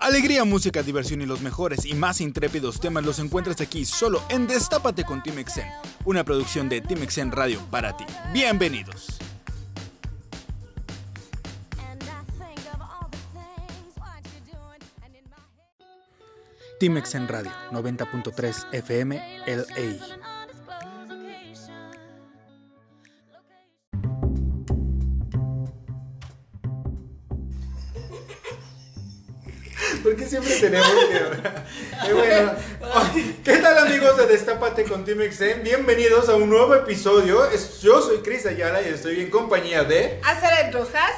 Alegría, música, diversión y los mejores y más intrépidos temas los encuentras aquí solo en Destápate con Team Exen, una producción de Team Exen Radio para ti. Bienvenidos. Team Exen Radio 90.3 FM LA. Siempre tenemos que. bueno. ¿Qué tal, amigos de Destápate con Team XM? Bienvenidos a un nuevo episodio. Yo soy Cris Ayala y estoy en compañía de. Azaret Rojas.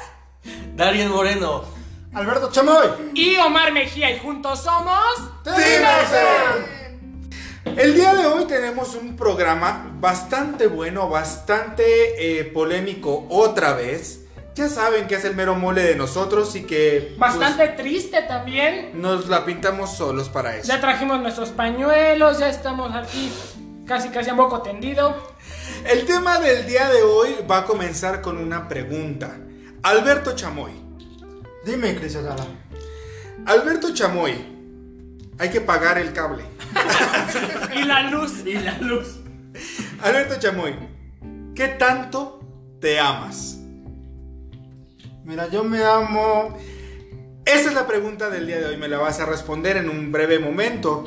Darien Moreno. Alberto Chamoy. Y Omar Mejía. Y juntos somos. Team XM. El día de hoy tenemos un programa bastante bueno, bastante eh, polémico otra vez ya saben que es el mero mole de nosotros y que... Pues, Bastante triste también. Nos la pintamos solos para eso. Ya trajimos nuestros pañuelos, ya estamos aquí casi casi a poco tendido. El tema del día de hoy va a comenzar con una pregunta. Alberto Chamoy. Dime, Cris Alberto Chamoy, hay que pagar el cable. y la luz. Y la luz. Alberto Chamoy, ¿qué tanto te amas? Mira, yo me amo. Esa es la pregunta del día de hoy, me la vas a responder en un breve momento.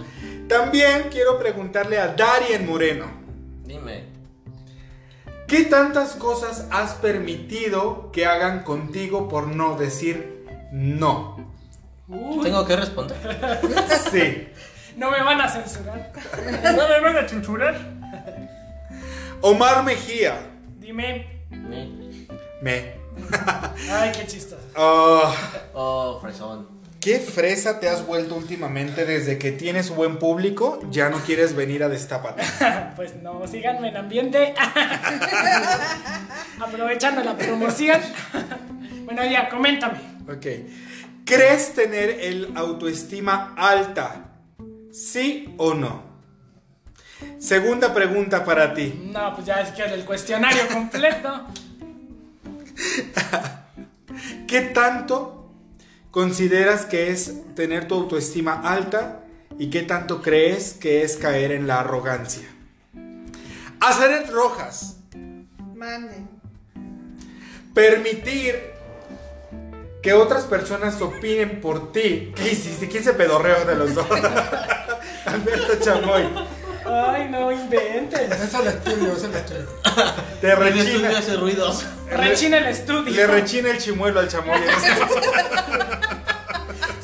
También quiero preguntarle a Darien Moreno. Dime. ¿Qué tantas cosas has permitido que hagan contigo por no decir no? ¿Tengo que responder? Sí. No me van a censurar. No me van a censurar. Omar Mejía. Dime. Me. Me. Ay, qué chistoso. Oh, oh, fresón. ¿Qué fresa te has vuelto últimamente desde que tienes buen público? Ya no quieres venir a Destápate. pues no, síganme en ambiente. Aprovechando la promoción. bueno, ya, coméntame. Ok. ¿Crees tener el autoestima alta? ¿Sí o no? Segunda pregunta para ti. No, pues ya es que el cuestionario completo. ¿Qué tanto consideras que es tener tu autoestima alta y qué tanto crees que es caer en la arrogancia? Azaret Rojas. Mande. Permitir que otras personas opinen por ti. ¿Qué hiciste? ¿Quién se pedorreó de los dos? Alberto Chamoy. Ay, no inventes. Es el estudio, es el estudio. Te El rechina. estudio hace ruidos. Rechina el estudio. Le rechina el chimuelo al chamoy.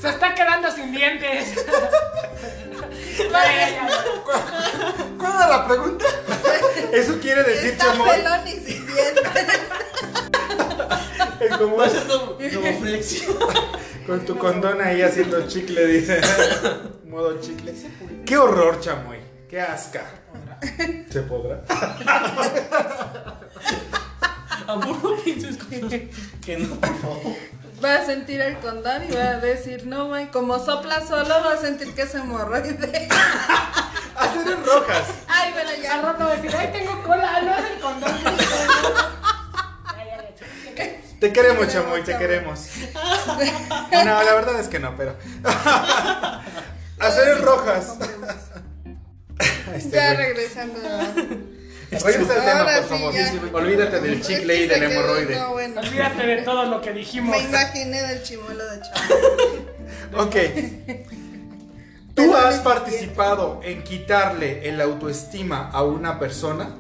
Se está quedando sin dientes. Ay, ay, ¿Cuál era la pregunta? Eso quiere decir, Está chamoy. pelón y sin dientes. es como Va a ser como, como flexión. con tu condón ahí haciendo chicle, dice. Modo chicle. Qué horror, chamoy. Qué asca. ¿Se podrá? Amor, no pienses cosas que no, por favor. Va a sentir el condón y va a decir, no, güey, como sopla solo, va a sentir que es hemorroide. Hacer en rojas. Ay, bueno, Al ya. rato va a decir, ay, tengo cola, no es el condón. Te queremos, chamoy, te queremos. No, la verdad es que no, pero. Hacer en rojas. Este Ya güey. regresando. Regresa al tema, Ahora por sí, favor. ya. Olvídate del Es chicle y del hemorroide. No, bueno. Olvídate de todo lo que dijimos. Me imaginé del chimuelo de chavo. Ok. ¿Tú has participado en quitarle el autoestima a una persona?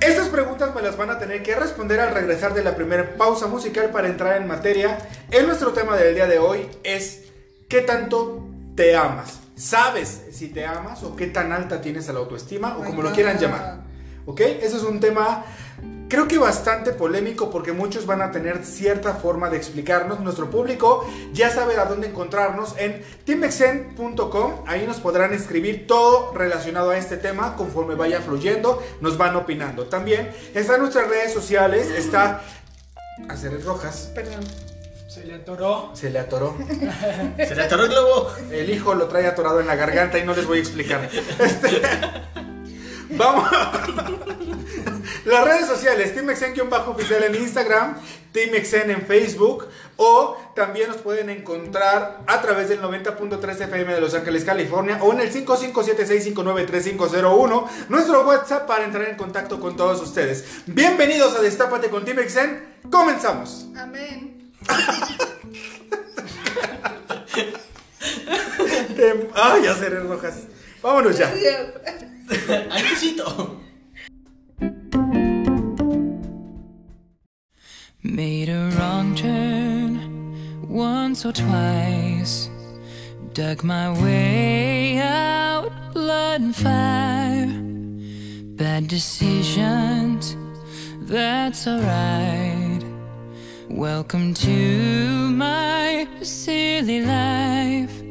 Estas preguntas me las van a tener que responder al regresar de la primera pausa musical para entrar en materia. En nuestro tema del día de hoy es ¿qué tanto te amas? ¿Sabes si te amas o qué tan alta tienes la autoestima o como lo quieran llamar? ¿Ok? Ese es un tema creo que bastante polémico porque muchos van a tener cierta forma de explicarnos. Nuestro público ya sabe a dónde encontrarnos en teamexen.com. Ahí nos podrán escribir todo relacionado a este tema conforme vaya fluyendo. Nos van opinando. También están nuestras redes sociales. Está Aceres Rojas. Perdón. Se le atoró. Se le atoró. Se le atoró el globo. El hijo lo trae atorado en la garganta y no les voy a explicar. Este, Vamos. Las redes sociales, TeamXen-oficial en Instagram, TeamXen en Facebook o también nos pueden encontrar a través del 90.3 FM de Los Ángeles, California o en el 5576593501, nuestro WhatsApp para entrar en contacto con todos ustedes. Bienvenidos a Destápate con TeamXen. Comenzamos. Amén. Em, Ay, ya seré rojas. Vámonos ya. Dios. Made a wrong turn once or twice. Dug my way out, blood and fire. Bad decisions, that's alright. Welcome to my silly life.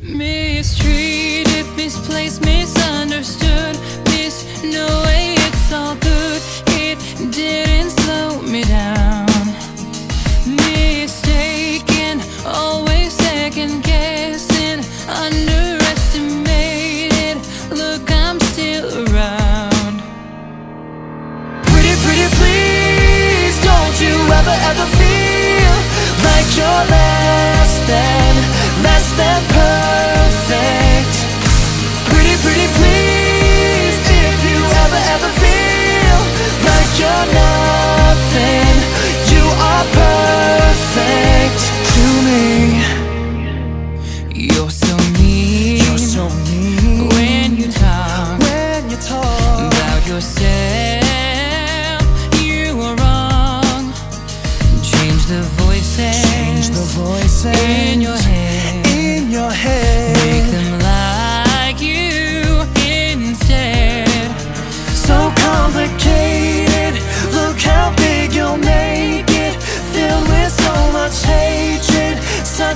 Mistreated, misplaced, misunderstood. Miss, no way, it's all good. It didn't slow me down. Mistaken, always second guessing. Underestimated. Ever, ever feel like you're less than, less than perfect. Pretty, pretty, please, if you ever, ever feel like you're nothing, you are perfect to me.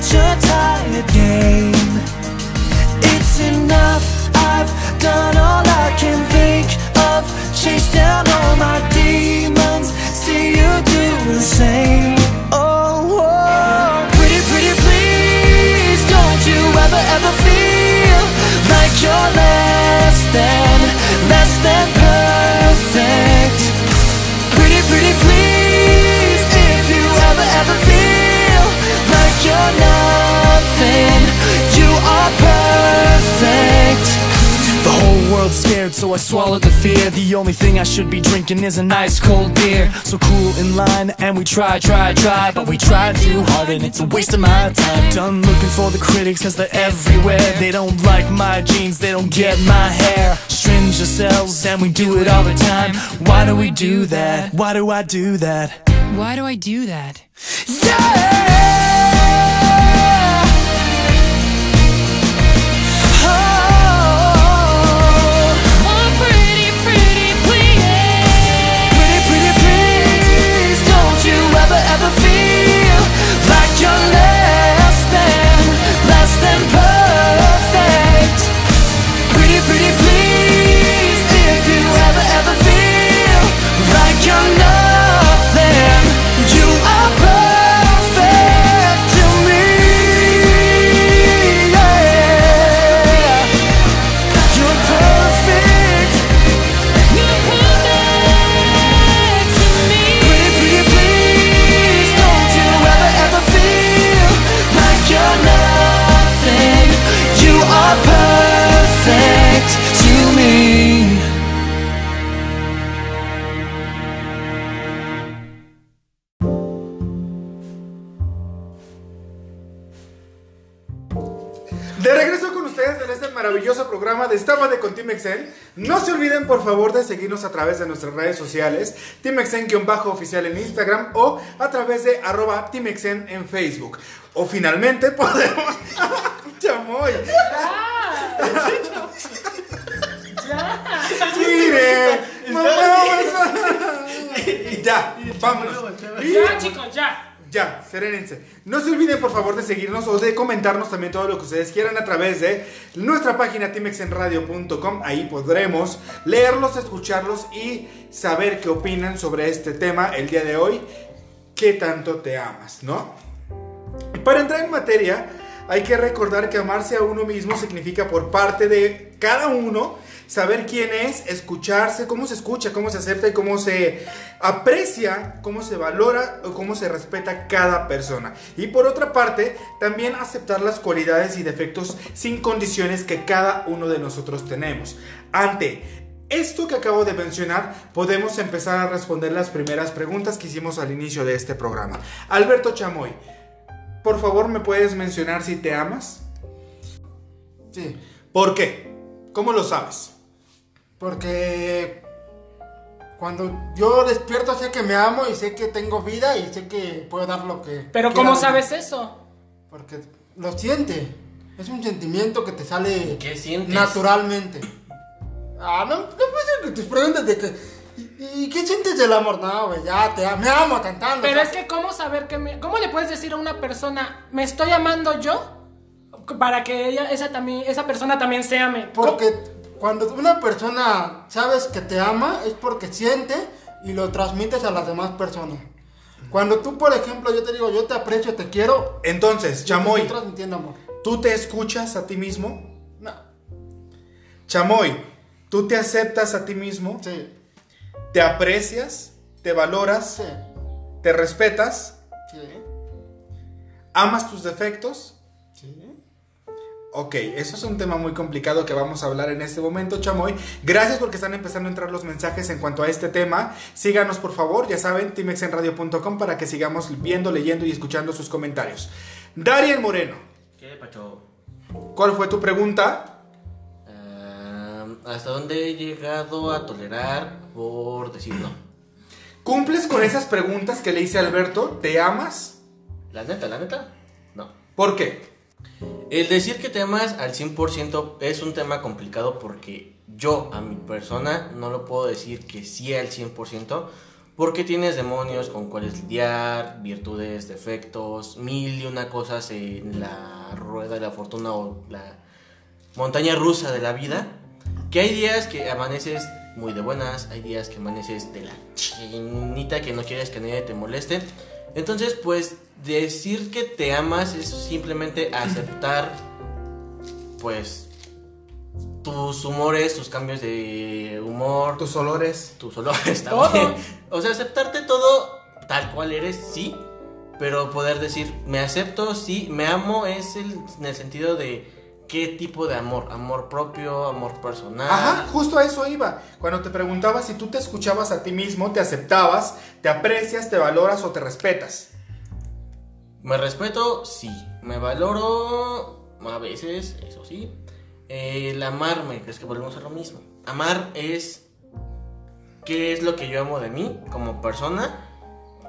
Such a tired game. It's enough. I've done all I can think of. Chased down all my demons. See you do the same. Oh, oh. pretty, pretty, please. Don't you ever, ever feel like you're less than, world's scared, so I swallowed the fear. The only thing I should be drinking is an ice cold beer. So cool in line, and we try, try, try, but we try too hard, and it's a waste of my time. Done looking for the critics, cause they're everywhere. They don't like my jeans, they don't get my hair. String yourselves, and we do it all the time. Why do we do that? Why do I do that? Why do I do that? Yeah! Por favor, de seguirnos a través de nuestras redes sociales, Team Exen-oficial en Instagram o a través de arroba Team Exen en Facebook. O finalmente podemos... ¡Chamoy! ¡Mire! ¡No vamos! Ya, vámonos. Ya, chicos, ya. Ya, serénense. No se olviden, por favor, de seguirnos o de comentarnos también todo lo que ustedes quieran a través de nuestra página timexenradio.com. Ahí podremos leerlos, escucharlos y saber qué opinan sobre este tema el día de hoy. ¿Qué tanto te amas, no? Para entrar en materia, hay que recordar que amarse a uno mismo significa por parte de cada uno saber quién es, escucharse, cómo se escucha, cómo se acepta y cómo se aprecia, cómo se valora o cómo se respeta cada persona. Y por otra parte, también aceptar las cualidades y defectos sin condiciones que cada uno de nosotros tenemos. Ante esto que acabo de mencionar, podemos empezar a responder las primeras preguntas que hicimos al inicio de este programa. Alberto Chamoy, por favor, ¿me puedes mencionar si te amas? Sí, ¿Por qué? ¿Cómo lo sabes? porque cuando yo despierto sé que me amo y sé que tengo vida y sé que puedo dar lo que... Pero ¿cómo sabes eso? Porque lo siente. Es un sentimiento que te sale ¿Qué sientes? naturalmente. Ah, no, no puede ser que tus preguntas de que... ¿Y, qué sientes del amor? No, güey, ya te amo, me amo cantando. Pero o es sea, que ¿cómo saber que me... ¿Cómo le puedes decir a una persona, me estoy amando yo? Para que ella, esa, también, esa persona también se ame. Porque cuando una persona sabes que te ama es porque siente y lo transmites a las demás personas. Cuando tú, por ejemplo, yo te digo, yo te aprecio, te quiero, Entonces, Chamoy, estoy transmitiendo amor. ¿tú te escuchas a ti mismo? No, Chamoy, ¿tú te aceptas a ti mismo? sí, ¿Te aprecias? ¿Te valoras? sí, ¿Te respetas? sí, ¿Amas tus defectos? sí. Ok, eso es un tema muy complicado que vamos a hablar en este momento, Chamoy. Gracias porque están empezando a entrar los mensajes en cuanto a este tema. Síganos, por favor, ya saben, timexenradio.com para que sigamos viendo, leyendo y escuchando sus comentarios. Darien Moreno, ¿Qué, Pacho? ¿cuál fue tu pregunta? Ah, ¿Hasta dónde he llegado a tolerar por decir no? ¿Cumples con esas preguntas que le hice a Alberto? ¿Te amas? La neta, la neta, no. ¿Por qué? El decir que te amas al 100% es un tema complicado porque yo a mi persona no lo puedo decir que sí al 100% porque tienes demonios con cuales lidiar, virtudes, defectos, mil y una cosas en la rueda de la fortuna o la montaña rusa de la vida. Que hay días que amaneces muy de buenas, hay días que amaneces de la chinita que no quieres que nadie te moleste. Entonces, pues decir que te amas es simplemente aceptar, pues, tus humores, tus cambios de humor, tus, ¿Tus olores? tus olores Todo. también. O sea, aceptarte todo tal cual eres, sí, pero poder decir, me acepto, sí, me amo, es el, en el sentido de qué tipo de amor, amor propio, amor personal. Ajá, justo a eso iba. Cuando te preguntaba si tú te escuchabas a ti mismo, te aceptabas, te aprecias, te valoras o te respetas. Me respeto, sí. Me valoro, a veces, eso sí. El amarme, es que volvemos a lo mismo. Amar es qué es lo que yo amo de mí como persona,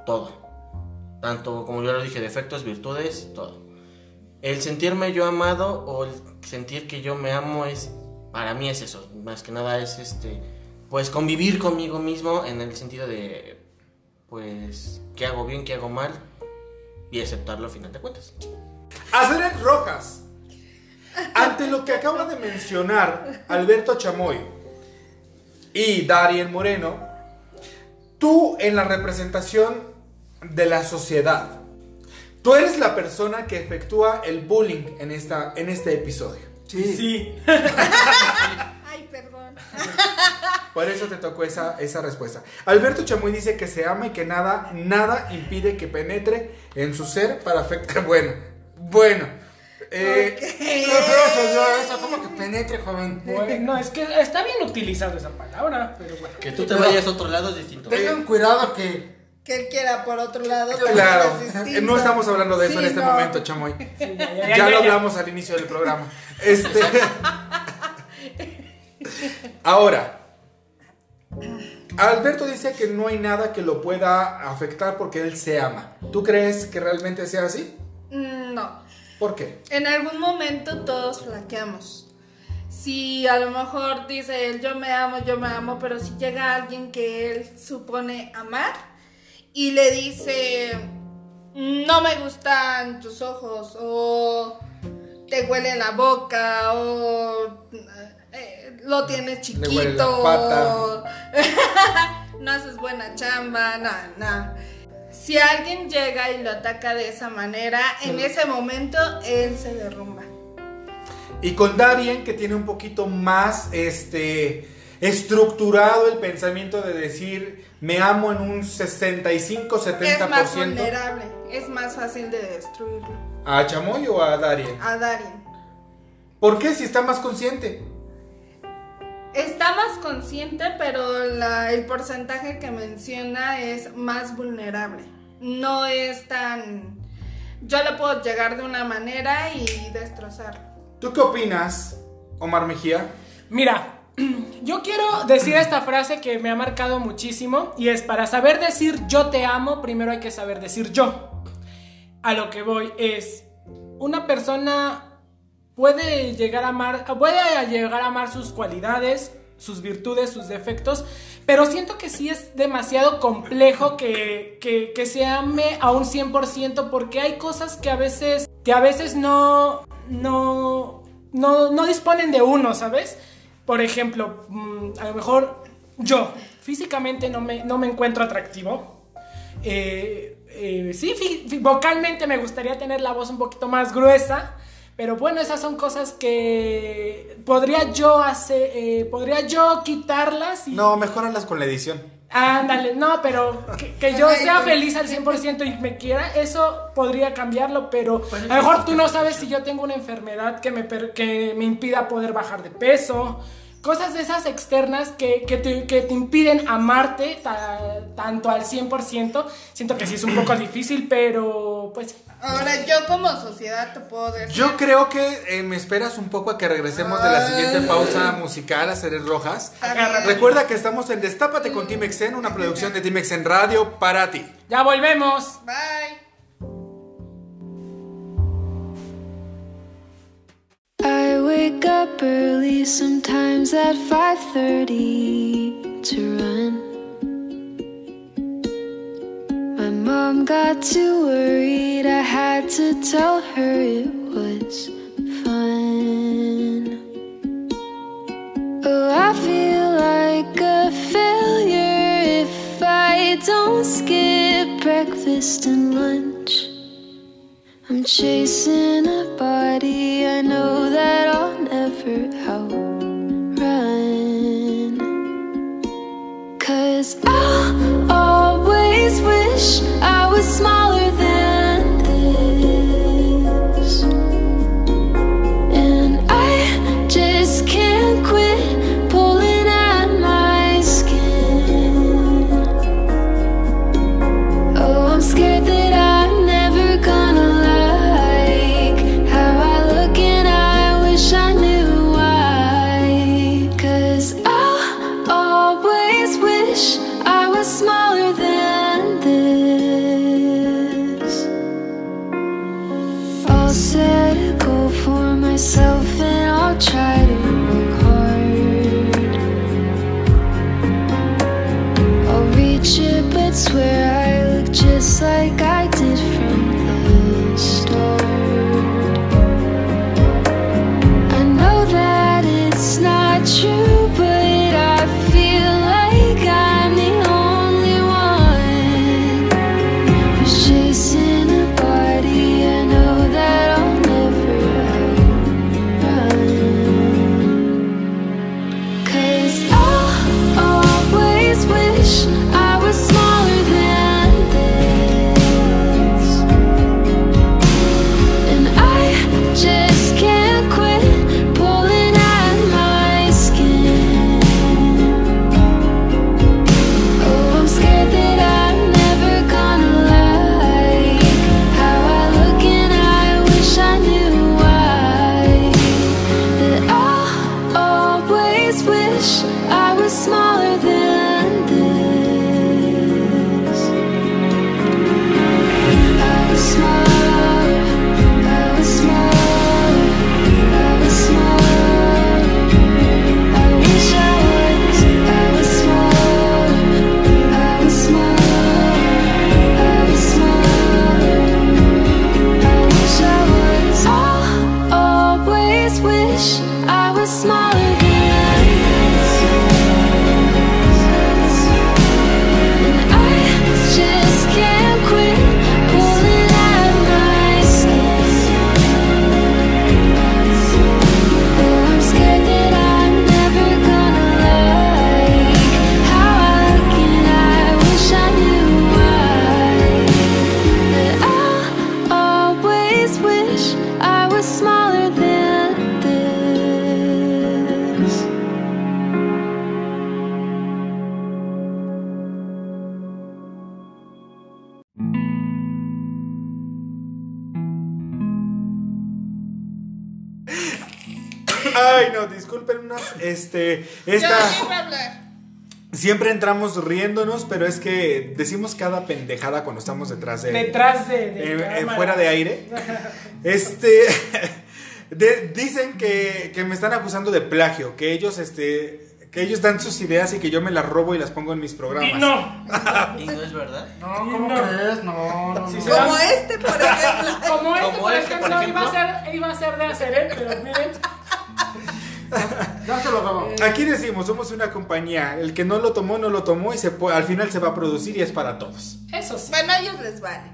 todo. Tanto como yo lo dije, defectos, virtudes, todo. El sentirme yo amado o el sentir que yo me amo es, para mí es eso. Más que nada es este, pues convivir conmigo mismo en el sentido de, pues, qué hago bien, qué hago mal y aceptarlo a final de cuentas. Azeret Rojas. Ante lo que acaba de mencionar Alberto Chamoy y Darien Moreno, tú en la representación de la sociedad, tú eres la persona que efectúa el bullying en, esta, en este episodio. Sí. Sí. Ay, perdón. Por eso te tocó esa, esa respuesta. Alberto Chamoy dice que se ama y que nada, nada impide que penetre en su ser para afectar. Bueno, bueno. eh, se dio eso, como que penetre, joven. Bueno, es que está bien utilizado esa palabra, pero bueno. Que tú te vayas a otro lado es distinto. Tengan cuidado que Que él quiera por otro lado. Claro, es no estamos hablando de eso Sí, en este no. momento, Chamoy. Sí, ya, Ya, ya, ya, lo ya. hablamos al inicio del programa. Este. Ahora, Alberto dice que no hay nada que lo pueda afectar porque él se ama. ¿Tú crees que realmente sea así? Mm, No. ¿Por qué? En algún momento todos flaqueamos. Si a lo mejor dice él, yo me amo, yo me amo, pero si llega alguien que él supone amar y le dice, no me gustan tus ojos, o te huele la boca, o eh, lo tienes chiquito, Le huele la pata. no haces buena chamba, no, no. Si alguien llega y lo ataca de esa manera, en ese momento él se derrumba. Y con Darien, que tiene un poquito más este, estructurado el pensamiento de decir, me amo en un 65-70%. Es más vulnerable, es más fácil de destruirlo. ¿A Chamoy o a Darien? A Darien. ¿Por qué? Si está más consciente. Está más consciente, pero la- el porcentaje que menciona es más vulnerable. No es tan... Yo le puedo llegar de una manera y destrozarlo. ¿Tú qué opinas, Omar Mejía? Mira, yo quiero decir esta frase que me ha marcado muchísimo y es para saber decir yo te amo, primero hay que saber decir yo. A lo que voy es, una persona puede llegar a amar, puede llegar a amar sus cualidades, sus virtudes, sus defectos, pero siento que sí es demasiado complejo que, que, que se ame a un 100% porque hay cosas que a veces, que a veces no, no, no, no disponen de uno, ¿sabes? Por ejemplo, mm, a lo mejor yo físicamente no me, no me encuentro atractivo. Eh, eh, sí, vocalmente me gustaría tener la voz un poquito más gruesa. Pero bueno, esas son cosas que podría yo hacer, eh, podría yo quitarlas y... No, mejóralas con la edición. Ándale, no, pero que, que yo sea feliz al 100% y me quiera, eso podría cambiarlo, pero a lo mejor tú no sabes si yo tengo una enfermedad que me, per- que me impida poder bajar de peso, cosas de esas externas que, que te, que te impiden amarte ta- tanto al 100%. Siento que sí es un poco difícil, pero pues Ahora, yo como sociedad te puedo decir... Yo creo que eh, me esperas un poco a que regresemos de la siguiente pausa musical a Seres Rojas. Agárrate. Recuerda que estamos en Destápate con Team Exen, una producción de Team Exen Radio para ti. ya volvemos. Bye. Up early sometimes at 5:30 to run. My mom got too worried I had to tell her it was fun. Oh, I feel like a failure if I don't skip breakfast and lunch. I'm chasing a body I know that I'll never outrun. Cause I'll always wish I was smaller Esta. A hablar. Siempre entramos riéndonos, pero es que decimos cada pendejada cuando estamos detrás de. Detrás de. de eh, eh, fuera de aire. Este. de- dicen que, que me están acusando de plagio, que ellos, este. Que ellos dan sus ideas y que yo me las robo y las pongo en mis programas. Y no. ¿Y no es verdad? No, ¿cómo No. crees? No, no, Sí, no. se Como este, por ejemplo. Como este, por este, por ejemplo, iba, a ser, iba a ser de hacer, ¿eh? Pero miren. Ya se lo acabo. Aquí decimos, somos una compañía. El que no lo tomó, no lo tomó y se al final se va a producir y es para todos. Eso sí. Bueno, a ellos les vale.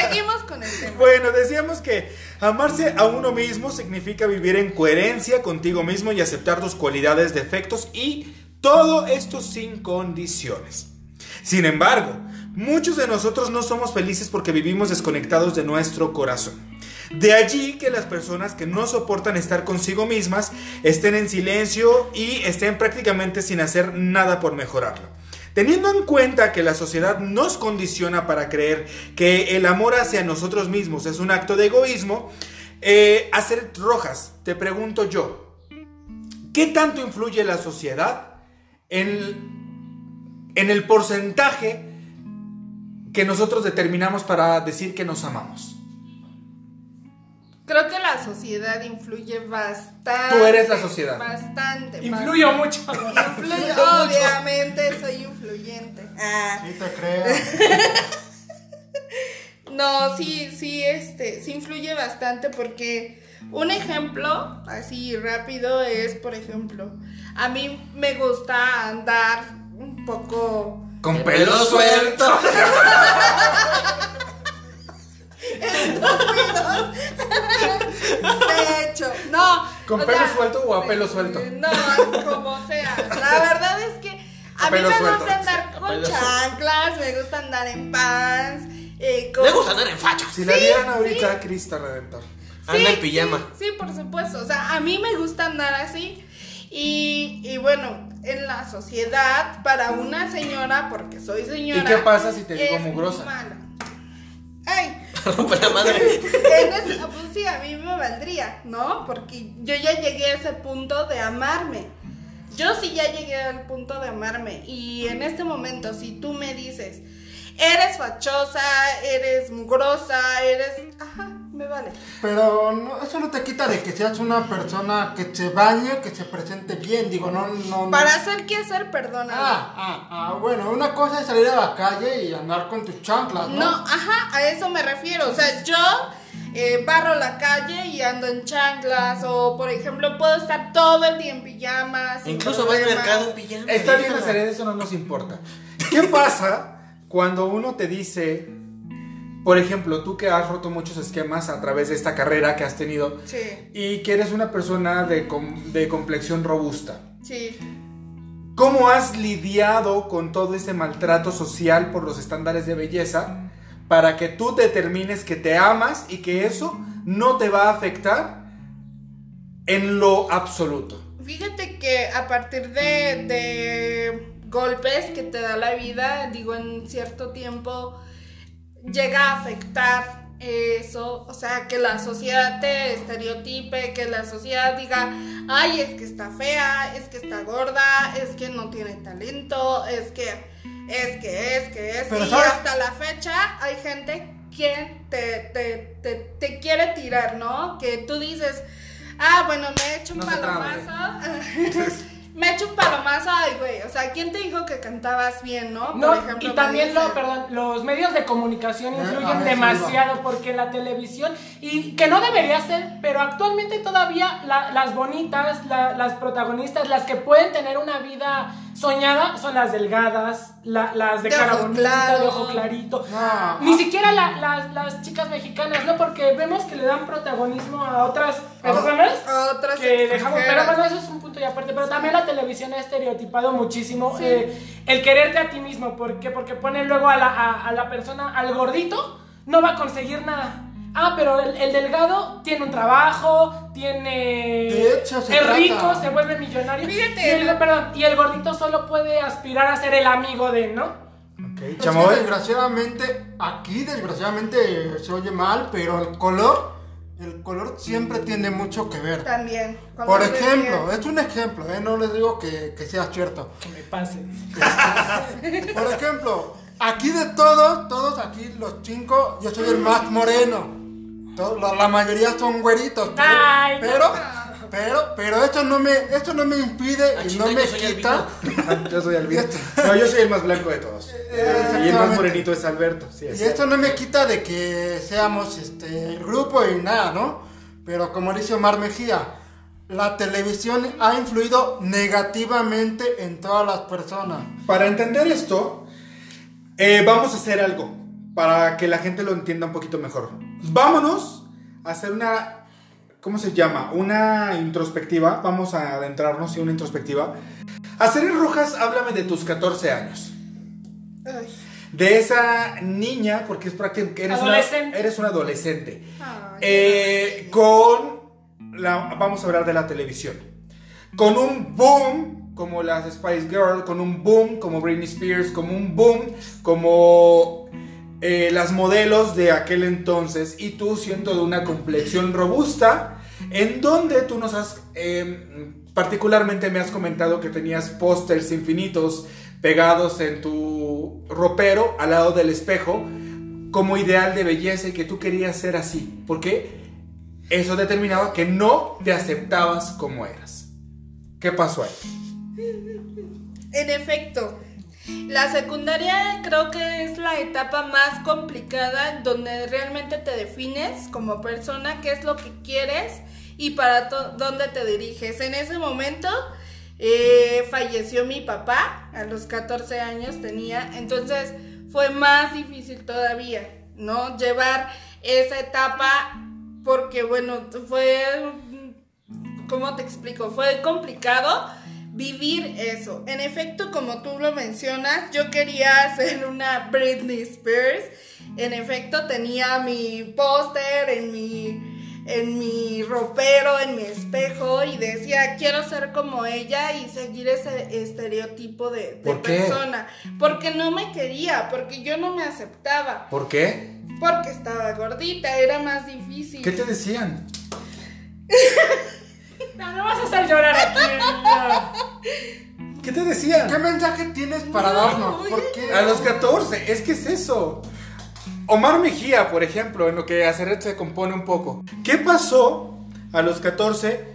Seguimos con el tema. Bueno, decíamos que amarse a uno mismo significa vivir en coherencia contigo mismo y aceptar tus cualidades, defectos y todo esto sin condiciones. Sin embargo, muchos de nosotros no somos felices porque vivimos desconectados de nuestro corazón. De allí que las personas que no soportan estar consigo mismas estén en silencio y estén prácticamente sin hacer nada por mejorarlo. Teniendo en cuenta que la sociedad nos condiciona para creer que el amor hacia nosotros mismos es un acto de egoísmo, eh, hacer rojas, te pregunto yo, ¿qué tanto influye la sociedad en, en el porcentaje que nosotros determinamos para decir que nos amamos? Creo que la sociedad influye bastante. Tú eres la sociedad. Bastante. Influyo mucho. Influyo, obviamente soy influyente. Ah. Sí te creo. No, sí, sí, este, sí influye bastante porque un ejemplo así rápido es, por ejemplo, a mí me gusta andar un poco Con pelo suelto. Hecho, no. ¿Con o pelo sea, suelto o a sí, pelo suelto? No, como sea. La verdad es que a, A mí me suelto. gusta andar con chanclas, me gusta andar en pants. Eh, con... Le gusta andar en fachas. Si la vieran ahorita, Cristo Redentor. Anda en pijama. Sí, sí, por supuesto. O sea, a mí me gusta andar así. Y, y bueno, en la sociedad, para una señora, porque soy señora. ¿Y qué pasa si te digo mugrosa? Ay, Rompe la madre. ese- pues sí, a mí me valdría, ¿no? Porque yo ya llegué a ese punto de amarme. Yo sí ya llegué al punto de amarme. Y en este momento, si tú me dices, eres fachosa, eres mugrosa, eres. Ajá, me vale. Pero no, eso no te quita de que seas una persona que se bañe, que se presente bien. Digo, no, no. no. Para hacer qué hacer, perdóname. Ah, ah, ah, bueno, una cosa es salir a la calle y andar con tus chanclas, ¿no? No, ajá, a eso me refiero. O sea, yo eh, barro la calle y ando en chanclas. O, por ejemplo, puedo estar todo el día en pijamas. Incluso va al mercado en pijama. Está bien hacer eso, no nos importa. ¿Qué pasa cuando uno te dice, por ejemplo, tú que has roto muchos esquemas a través de esta carrera que has tenido Sí, y que eres una persona de, com- de complexión robusta? sí. ¿Cómo has lidiado con todo ese maltrato social por los estándares de belleza para que tú determines que te amas y que eso no te va a afectar en lo absoluto? Fíjate que a partir de, de golpes que te da la vida, digo, en cierto tiempo llega a afectar eso, o sea, que la sociedad te estereotipe, que la sociedad diga, ay, es que está fea, es que está gorda, es que no tiene talento, es que, es que, es que, es Pero y ¿sabes? hasta la fecha hay gente que te, te, te, te quiere tirar, ¿no? Que tú dices, ah, bueno, me he hecho un No palomazo. me he hecho un palomazo, ay, güey. O sea, ¿quién te dijo que cantabas bien, no? No, Por ejemplo, y también lo, perdón, los medios de comunicación Eh, a influyen demasiado porque la televisión, y que no debería ser, pero actualmente todavía la- las bonitas, la- las protagonistas, las que pueden tener una vida soñada son las delgadas, la- las de, De cara bonita, claro. de ojo clarito. No. Ni siquiera la- las- las chicas mexicanas, ¿no? Porque vemos que le dan protagonismo a otras personas A otras que dejamos, pero bueno, eso es un punto y aparte. Pero también la televisión ha estereotipado muchísimo eh, el quererte a ti mismo. ¿Por qué? Porque pone luego a la, a, a la persona, al gordito, no va a conseguir nada. Ah, pero el, el delgado tiene un trabajo, tiene. De hecho, se es trata. rico, se vuelve millonario. Fíjate, y el, perdón, y el gordito solo puede aspirar a ser el amigo de, ¿no? Ok, Es que Chamoy. desgraciadamente, aquí desgraciadamente se oye mal, pero el color el color siempre tiene mucho que ver. También. Por ejemplo, es un ejemplo, ¿eh? no les digo que, que sea cierto. Que me pase. Por ejemplo, aquí de todos, todos aquí, los cinco, yo soy el más moreno. Todos- la, la mayoría son güeritos. Pero, Ay, no. pero, pero, pero esto no me, esto no me impide Ah, y chinga, no me quita. Yo soy Albino. No, yo soy el más blanco de todos. Y el más morenito es Alberto. Sí, es Y esto no me quita de que seamos este, el grupo y nada, ¿no? Pero como dice Omar Mejía, la televisión ha influido negativamente en todas las personas. Para entender esto, eh, vamos a hacer algo para que la gente lo entienda un poquito mejor. Vámonos a hacer una, ¿cómo se llama? Una introspectiva. Vamos a adentrarnos en una introspectiva. Aceres Rojas, háblame de tus 14 años. Ay, De esa niña, porque es prácticamente eres una, Adolescente. eres una adolescente. ay. Eh, con la, vamos a hablar de la televisión. Con un boom como las Spice Girls, con un boom como Britney Spears, como un boom como eh, las modelos de aquel entonces y tú siendo de una complexión robusta, en donde tú nos has, eh, particularmente me has comentado que tenías pósters infinitos pegados en tu ropero al lado del espejo como ideal de belleza y que tú querías ser así, porque eso determinaba que no te aceptabas como eras. ¿Qué pasó ahí? En efecto, la secundaria creo que es la etapa más complicada donde realmente te defines como persona, qué es lo que quieres y para dónde te diriges. En ese momento eh, falleció mi papá, a los 14 años tenía, entonces fue más difícil todavía, ¿no? Llevar esa etapa porque, bueno, fue ¿cómo te explico? Fue complicado vivir eso. En efecto, como tú lo mencionas, yo quería ser una Britney Spears. En efecto, tenía mi póster en mi en mi ropero, en mi espejo y decía, quiero ser como ella y seguir ese estereotipo de, de ¿Por qué? persona. Porque no me quería, porque yo no me aceptaba, ¿Por qué? porque estaba gordita, era más difícil. ¿Qué te decían? No, no vas a hacer llorar aquí. No. ¿Qué te decían? ¿Qué mensaje tienes para darnos? ¿Por qué? A los 14, es que es eso. Omar Mejía, por ejemplo, en lo que Aceret se compone un poco. ¿Qué pasó a los 14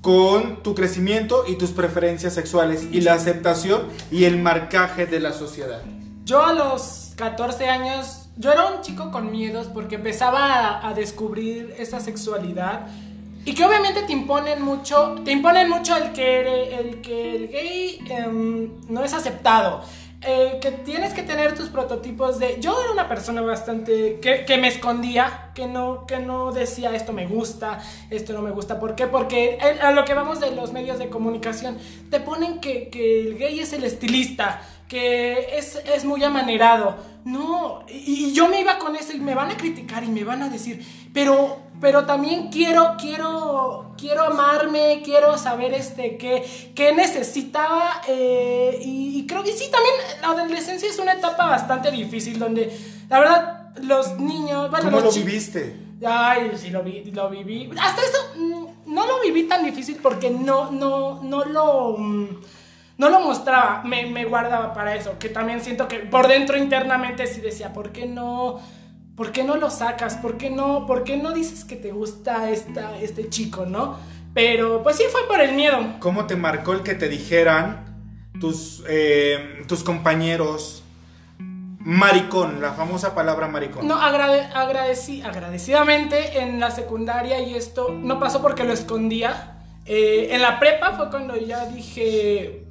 con tu crecimiento y tus preferencias sexuales y la aceptación y el marcaje de la sociedad? Yo a los 14 años, yo era un chico con miedos porque empezaba a, a descubrir esa sexualidad y que obviamente te imponen mucho, te imponen mucho el que, el, que el gay em, no es aceptado. eh, que tienes que tener tus prototipos de... Yo era una persona bastante... que, que me escondía, que no, que no decía esto me gusta, esto no me gusta. ¿Por qué? Porque a lo que vamos de los medios de comunicación, te ponen que, que el gay es el estilista, que es, es muy amanerado. No, y, y yo me iba con eso y me van a criticar y me van a decir, pero, pero también quiero, quiero, quiero amarme, quiero saber este, qué, qué necesitaba. eh, y, y creo que sí, también la adolescencia es una etapa bastante difícil donde, la verdad, los niños... Bueno, ¿Cómo los lo viviste? Ay, sí lo vi, lo viví. Hasta eso mm, no lo viví tan difícil porque no, no, no lo, mm, no lo mostraba. Me, me guardaba para eso. Que también siento que por dentro internamente sí decía, ¿por qué no? ¿Por qué no lo sacas? ¿Por qué no? ¿Por qué no dices que te gusta esta, este chico, no? Pero pues sí fue por el miedo. ¿Cómo te marcó el que te dijeran tus, eh, tus compañeros maricón, la famosa palabra maricón? No, agrade- agradeci- agradecidamente en la secundaria y esto no pasó porque lo escondía. Eh, en la prepa fue cuando ya dije.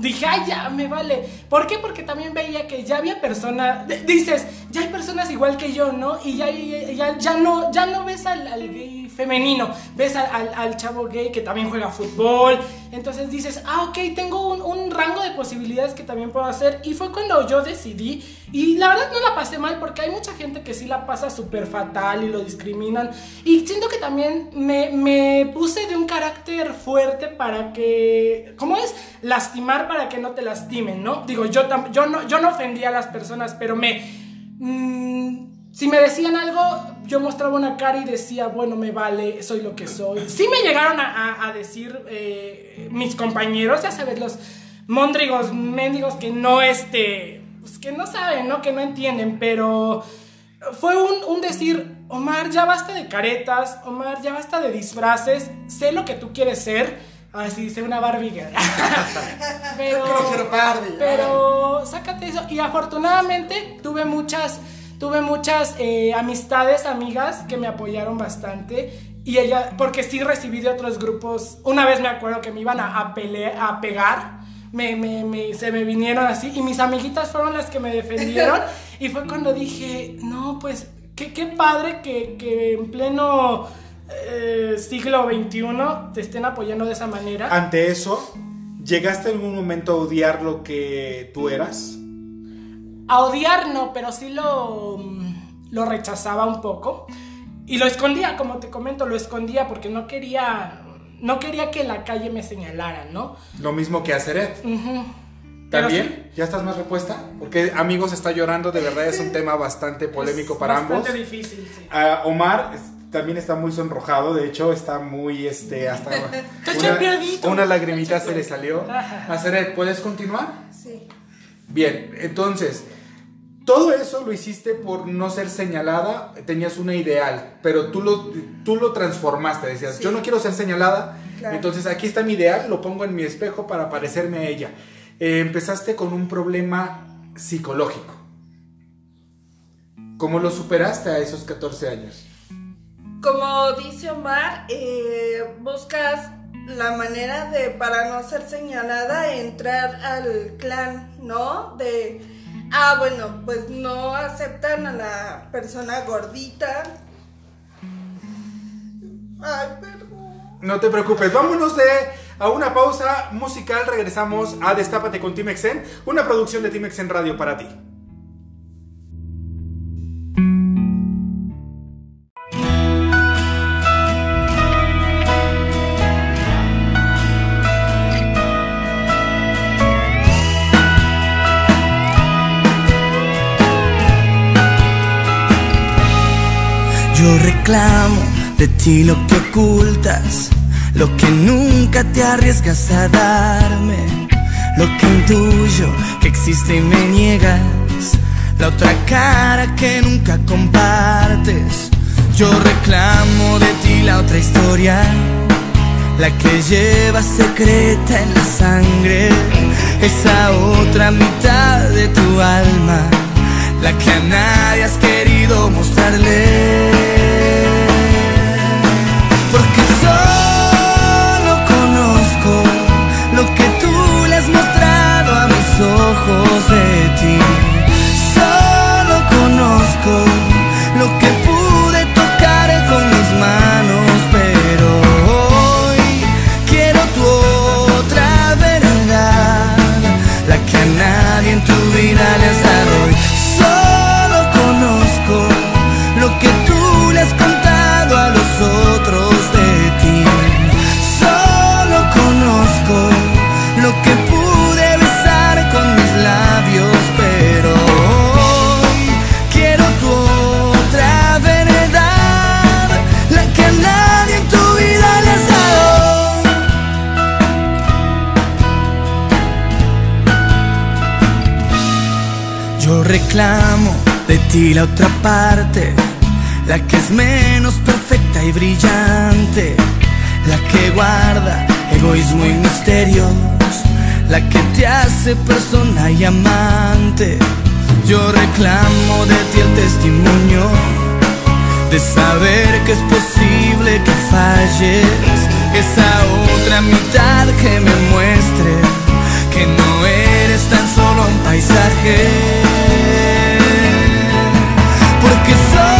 Dije, ay, ya, me vale. ¿Por qué? Porque también veía que ya había personas. Dices, ya hay personas igual que yo, ¿no? Y ya, ya, ya no, ya no ves al, al gay femenino, ves al, al- chavo gay que también juega fútbol. Entonces dices, ah, ok, tengo un, un rango de posibilidades que también puedo hacer. Y fue cuando yo decidí. Y la verdad no la pasé mal porque hay mucha gente que sí la pasa súper fatal y lo discriminan. Y siento que también me, me puse de un carácter fuerte para que, ¿cómo es? Lastimar para que no te lastimen, ¿no? Digo, yo, yo, no, yo no ofendía a las personas, pero me... mm, si me decían algo, yo mostraba una cara y decía, bueno, me vale, soy lo que soy. Sí me llegaron a, a- a decir eh, mis compañeros, ya sabes, los mondrigos, mendigos que no, este, pues que no saben, ¿no? Que no entienden, pero fue un, un decir, Omar, ya basta de caretas, Omar, ya basta de disfraces, sé lo que tú quieres ser. Así dice una Barbie girl. pero sácate eso. Y afortunadamente tuve muchas, tuve muchas eh, amistades, amigas que me apoyaron bastante. Y ella, porque sí recibí de otros grupos. Una vez me acuerdo que me iban a, a pelear, a pegar. Me, me- me- se me vinieron así. Y mis amiguitas fueron las que me defendieron. y fue cuando dije, no, pues, qué, qué padre que, que en pleno eh, siglo XXI te estén apoyando de esa manera. Ante eso, ¿llegaste en algún momento a odiar lo que tú eras? A odiar no, pero sí lo, lo rechazaba un poco. Y lo escondía, como te comento, lo escondía porque no quería, no quería que la calle me señalara, ¿no? Lo mismo que hacer Ed. Ujú. Pero ¿También? ¿Ya estás más repuesta? Porque amigos está llorando, de verdad es un tema bastante polémico Es para ambos. bastante difícil, sí. Ah, Omar es- también está muy sonrojado, de hecho está muy, este, hasta una, una lagrimita se le salió. Ajá. Aceret, ¿puedes continuar? Sí. Bien, entonces, todo eso lo hiciste por no ser señalada, tenías una ideal, pero tú lo, tú lo transformaste, decías, Sí. yo no quiero ser señalada, Claro. entonces aquí está mi ideal, lo pongo en mi espejo para parecerme a ella. Eh, empezaste con un problema psicológico. ¿Cómo lo superaste a esos 14 años? Como dice Omar, eh, buscas la manera de, para no ser señalada, entrar al clan, ¿no? De, ah, bueno, pues no aceptan a la persona gordita. Ay, perdón. No te preocupes, vámonos de a una pausa musical, regresamos a Destápate con Timexen, una producción de Timexen Radio para ti. Reclamo de ti lo que ocultas, lo que nunca te arriesgas a darme, lo que intuyo que existe y me niegas, la otra cara que nunca compartes. Yo reclamo de ti la otra historia, la que llevas secreta en la sangre, esa otra mitad de tu alma, la que a nadie has querido mostrarle. Que ti la otra parte, la que es menos perfecta y brillante, la que guarda egoísmo y misterios, la que te hace persona y amante. Yo reclamo de ti el testimonio de saber que es posible que falles, esa otra mitad que me muestre que no eres tan solo un paisaje. Porque solo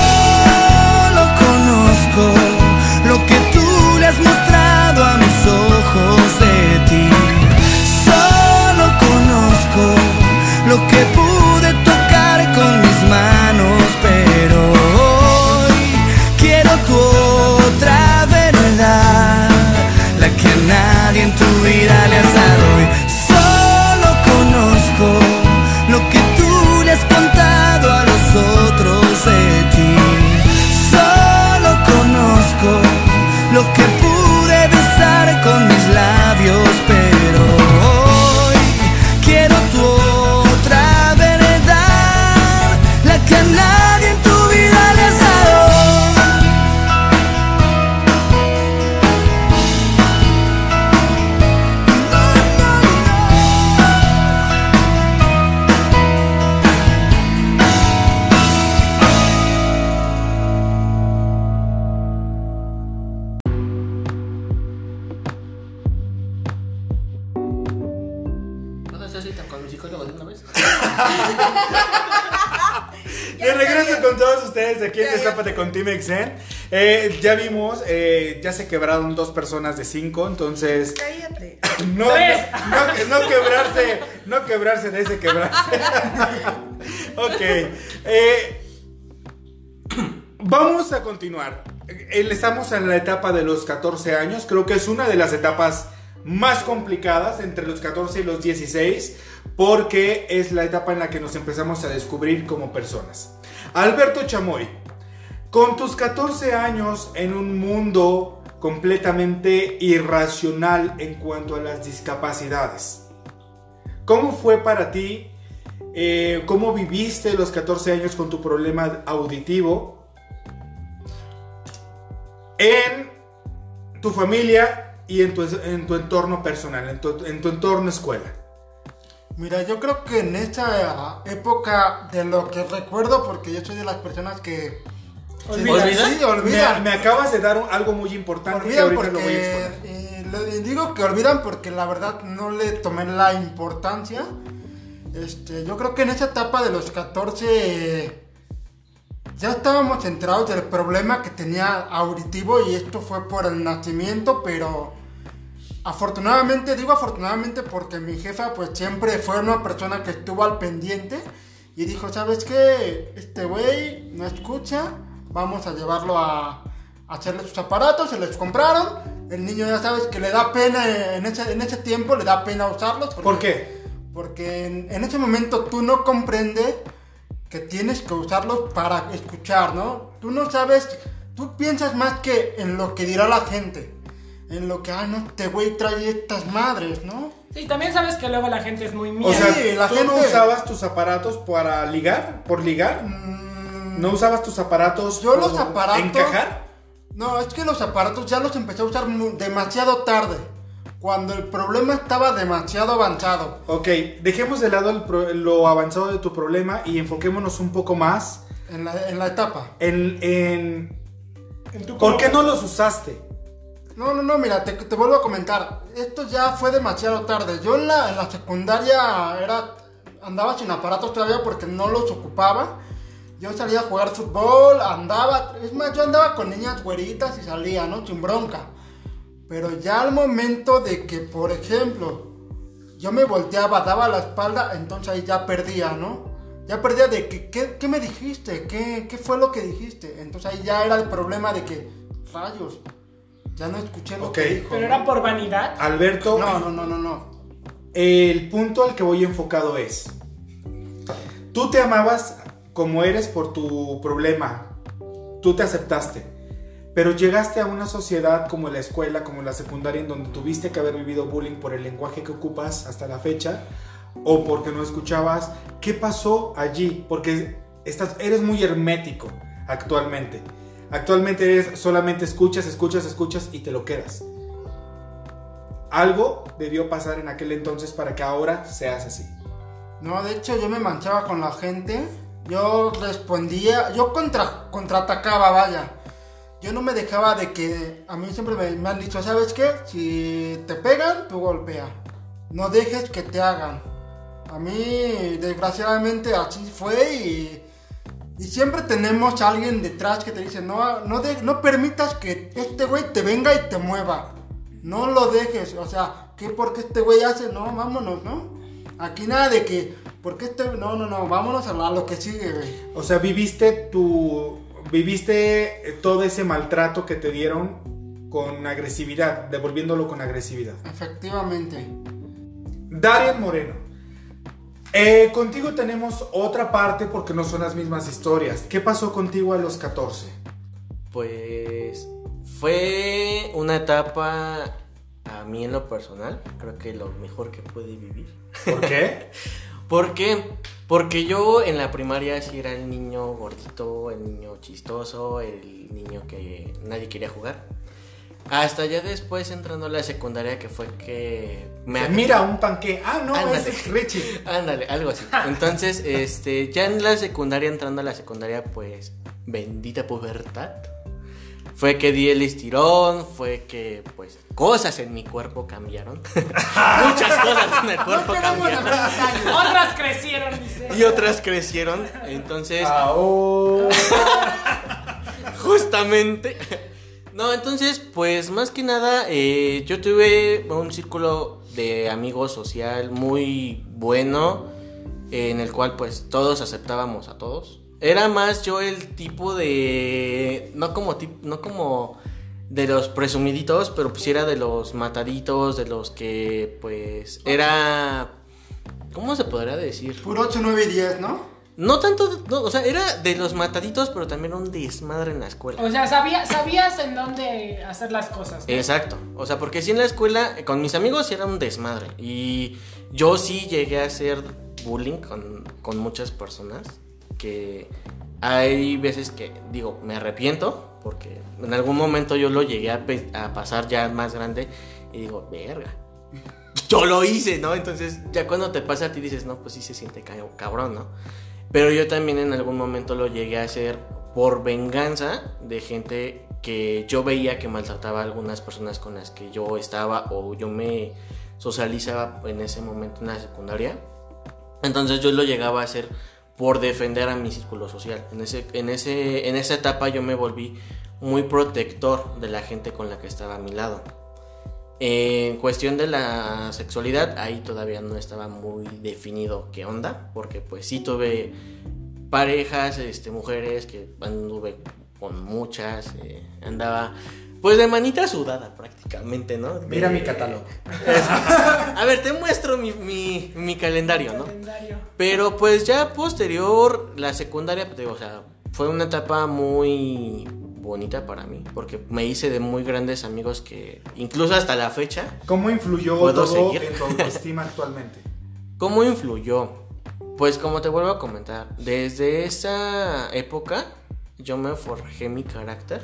Eh, ya vimos, eh, ya se quebraron dos personas de cinco, entonces Cállate. no, no, no quebrarse, no quebrarse de ese quebrarse. ok, eh, vamos a continuar. Estamos en la etapa de los 14 años, creo que es una de las etapas más complicadas entre los 14 y los 16 porque es la etapa en la que nos empezamos a descubrir como personas. Alberto Chamoy, con tus 14 años en un mundo completamente irracional en cuanto a las discapacidades, ¿cómo fue para ti? Eh, ¿Cómo viviste los 14 años con tu problema auditivo? En tu familia y en tu, en tu entorno personal, en tu, en tu entorno escuela. Mira, yo creo que en esta época de lo que recuerdo, porque yo soy de las personas que... Olvida. Sí, Me, olvidan. me acabas de dar un- algo muy importante que Olvidan ahorita lo voy a porque... exponer. eh, le- digo que olvidan porque la verdad no le tomé la importancia. Este, yo creo que en esa etapa de los 14 eh, ya estábamos centrados del problema que tenía auditivo y esto fue por el nacimiento, pero afortunadamente, digo afortunadamente porque mi jefa pues siempre fue una persona que estuvo al pendiente y dijo, ¿sabes qué? Este güey no escucha, vamos a llevarlo a, a hacerle sus aparatos, se les compraron, el niño ya sabes que le da pena en ese, en ese tiempo, le da pena usarlos. porque- ¿Por qué? porque en, en ese momento tú no comprendes que tienes que usarlos para escuchar, ¿no? Tú no sabes, tú piensas más que en lo que dirá la gente, en lo que, ah, no, este güey trae estas madres, ¿no? Sí, también sabes que luego la gente es muy mía. O sea, Sí, la ¿tú no gente- usabas tus aparatos para ligar? ¿Por ligar? Mm, ¿No usabas tus aparatos Yo los aparatos- encajar? No, es que los aparatos ya los empecé a usar demasiado tarde, cuando el problema estaba demasiado avanzado. Ok, dejemos de lado el pro- lo avanzado de tu problema y enfoquémonos un poco más En la, en la etapa. en... en En tu ¿Por qué no los usaste? No, no, no, mira, te, te vuelvo a comentar. Esto ya fue demasiado tarde. Yo en la, en la secundaria era andaba sin aparatos todavía porque no los ocupaba. Yo salía a jugar fútbol, andaba, es más, yo andaba con niñas güeritas y salía, ¿no? Sin bronca. Pero ya al momento de que, por ejemplo, yo me volteaba, daba la espalda, entonces ahí ya perdía, ¿no? Ya perdía de que, ¿qué, qué me dijiste? ¿Qué, ¿Qué fue lo que dijiste? Entonces ahí ya era el problema de que, rayos, ya no escuché lo Ok. que dijo. Pero ¿no? era por vanidad. Alberto, No, no, no, no, no. el punto al que voy enfocado es, tú te amabas como eres por tu problema, tú te aceptaste, pero llegaste a una sociedad como la escuela, como la secundaria, en donde tuviste que haber vivido bullying por el lenguaje que ocupas hasta la fecha, o porque no escuchabas. ¿Qué pasó allí? Porque estás, eres muy hermético actualmente. Actualmente eres, solamente escuchas, escuchas, escuchas y te lo quedas. Algo debió pasar en aquel entonces para que ahora seas así. No, de hecho yo me manchaba con la gente. Yo respondía, yo contra, contraatacaba, vaya. Yo no me dejaba de que, a mí siempre me, han dicho, ¿sabes qué? Si te pegan, tú golpea. No dejes que te hagan. A mí, desgraciadamente, así fue y, y siempre tenemos alguien detrás que te dice, no, no, de- no permitas que este güey te venga y te mueva. No lo dejes, o sea, ¿qué porque este güey hace? No, vámonos, ¿no? Aquí nada de que, porque este, no, no, no, vámonos a lo, a lo que sigue, güey. O sea, viviste tu. Viviste eh, todo ese maltrato que te dieron con agresividad, devolviéndolo con agresividad. Efectivamente. Darien Moreno. eh, contigo tenemos otra parte porque no son las mismas historias. ¿Qué pasó contigo a los 14? Pues fue una etapa a mí en lo personal, creo que lo mejor que pude vivir. ¿Por qué? ¿Por qué? Porque yo en la primaria sí era el niño gordito, el niño chistoso, el niño que nadie quería jugar. Hasta ya después entrando a la secundaria que fue que me Mira, un panque. Ah, no, Ándale. es Richie. Ándale, algo así. Entonces, este, ya en la secundaria, entrando a la secundaria, pues, bendita pubertad. Fue que di el estirón, fue que pues cosas en mi cuerpo cambiaron. Muchas cosas en el cuerpo cambiaron. Otras crecieron, dice. Y otras crecieron. Entonces, justamente. No, entonces, pues más que nada, eh, yo tuve un círculo de amigos social muy bueno, en el cual pues todos aceptábamos a todos. Era más yo el tipo de... No como, tip- no como de los presumiditos, pero pues sí era de los mataditos, de los que pues era... ¿Cómo se podría decir? Puro 8, 9 y 10, ¿no? No tanto, no, o sea, era de los mataditos, pero también un desmadre en la escuela. O sea, sabía, sabías en dónde hacer las cosas. ¿no? Exacto, o sea, porque sí en la escuela, con mis amigos sí era un desmadre. Y yo sí llegué a hacer bullying con, con muchas personas. Que hay veces que, digo, me arrepiento, porque en algún momento yo lo llegué a, a pasar ya más grande y digo, verga. Yo lo hice, ¿no? Entonces ya cuando te pasa a ti dices, no, pues sí se siente ca- cabrón, ¿no? Pero yo también en algún momento lo llegué a hacer por venganza de gente que yo veía que maltrataba a algunas personas con las que yo estaba o yo me socializaba en ese momento en la secundaria. Entonces yo lo llegaba a hacer por defender a mi círculo social. En, ese, en, ese, en esa etapa yo me volví muy protector de la gente con la que estaba a mi lado. En cuestión de la sexualidad, ahí todavía no estaba muy definido qué onda, porque pues sí tuve parejas, este, mujeres que anduve con muchas, eh, andaba pues de manita sudada prácticamente, ¿no? Mira De- mi catálogo. A ver, te muestro mi, mi, mi calendario, ¿no? Calendario. Pero pues ya posterior, la secundaria, pues, digo, o sea, fue una etapa muy bonita para mí, porque me hice de muy grandes amigos que incluso hasta la fecha, ¿Cómo influyó ¿Puedo todo seguir? en tu autoestima actualmente? ¿cómo influyó? Pues como te vuelvo a comentar, desde esa época yo me forjé mi carácter,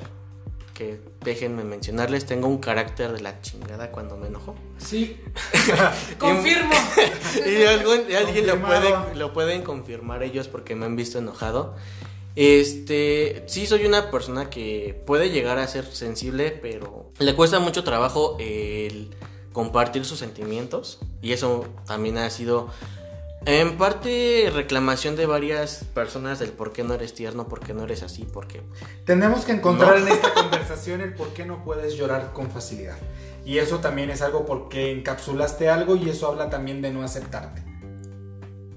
que déjenme mencionarles, tengo un carácter de la chingada cuando me enojo. Sí. Confirmo. y algún- alguien lo, puede, lo pueden confirmar ellos porque me han visto enojado. Este, sí soy una persona que puede llegar a ser sensible, pero le cuesta mucho trabajo el compartir sus sentimientos y eso también ha sido en parte reclamación de varias personas del por qué no eres tierno, por qué no eres así, porque Tenemos que encontrar No. en esta conversación el por qué no puedes llorar con facilidad. Y eso también es algo porque encapsulaste algo y eso habla también de no aceptarte.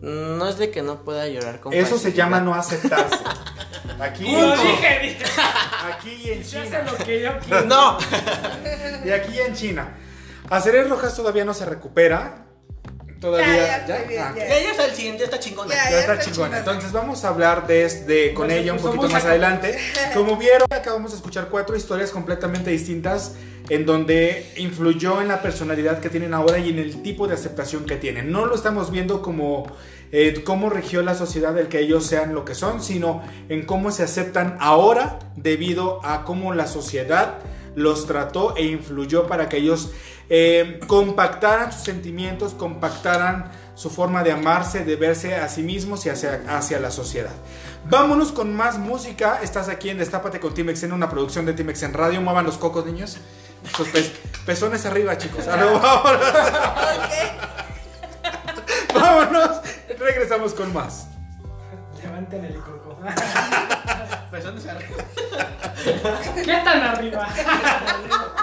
no es de que no pueda llorar con Eso se facilidad. llama no aceptarse. Aquí, Lo dije, dije. aquí y en Yo sé China. lo que yo quiero. No. Y aquí y en China. Aceres Rojas todavía no se recupera. Todavía. Ya, ya bien, Ah, ya. Ya, ya está el siguiente, ya está chingona. Ya, Ya está está chingona. Entonces vamos a hablar de, de- con Pues, ella un pues, poquito más acá. adelante. Como vieron, acabamos de escuchar cuatro historias completamente distintas en donde influyó en la personalidad que tienen ahora y en el tipo de aceptación que tienen. No lo estamos viendo como eh, cómo regió la sociedad el que ellos sean lo que son, sino en cómo se aceptan ahora debido a cómo la sociedad los trató e influyó para que ellos eh, compactaran sus sentimientos, compactaran su forma de amarse, de verse a sí mismos y hacia, hacia la sociedad. Vámonos con más música. Estás aquí en Destápate con Timex en una producción de Timex en Radio. Muevan los cocos, niños. Sus pez- pezones arriba, chicos. Ah, no, vámonos. vámonos. Regresamos con más. Levanten el coco. Personas arriba. ¿Qué tan arriba?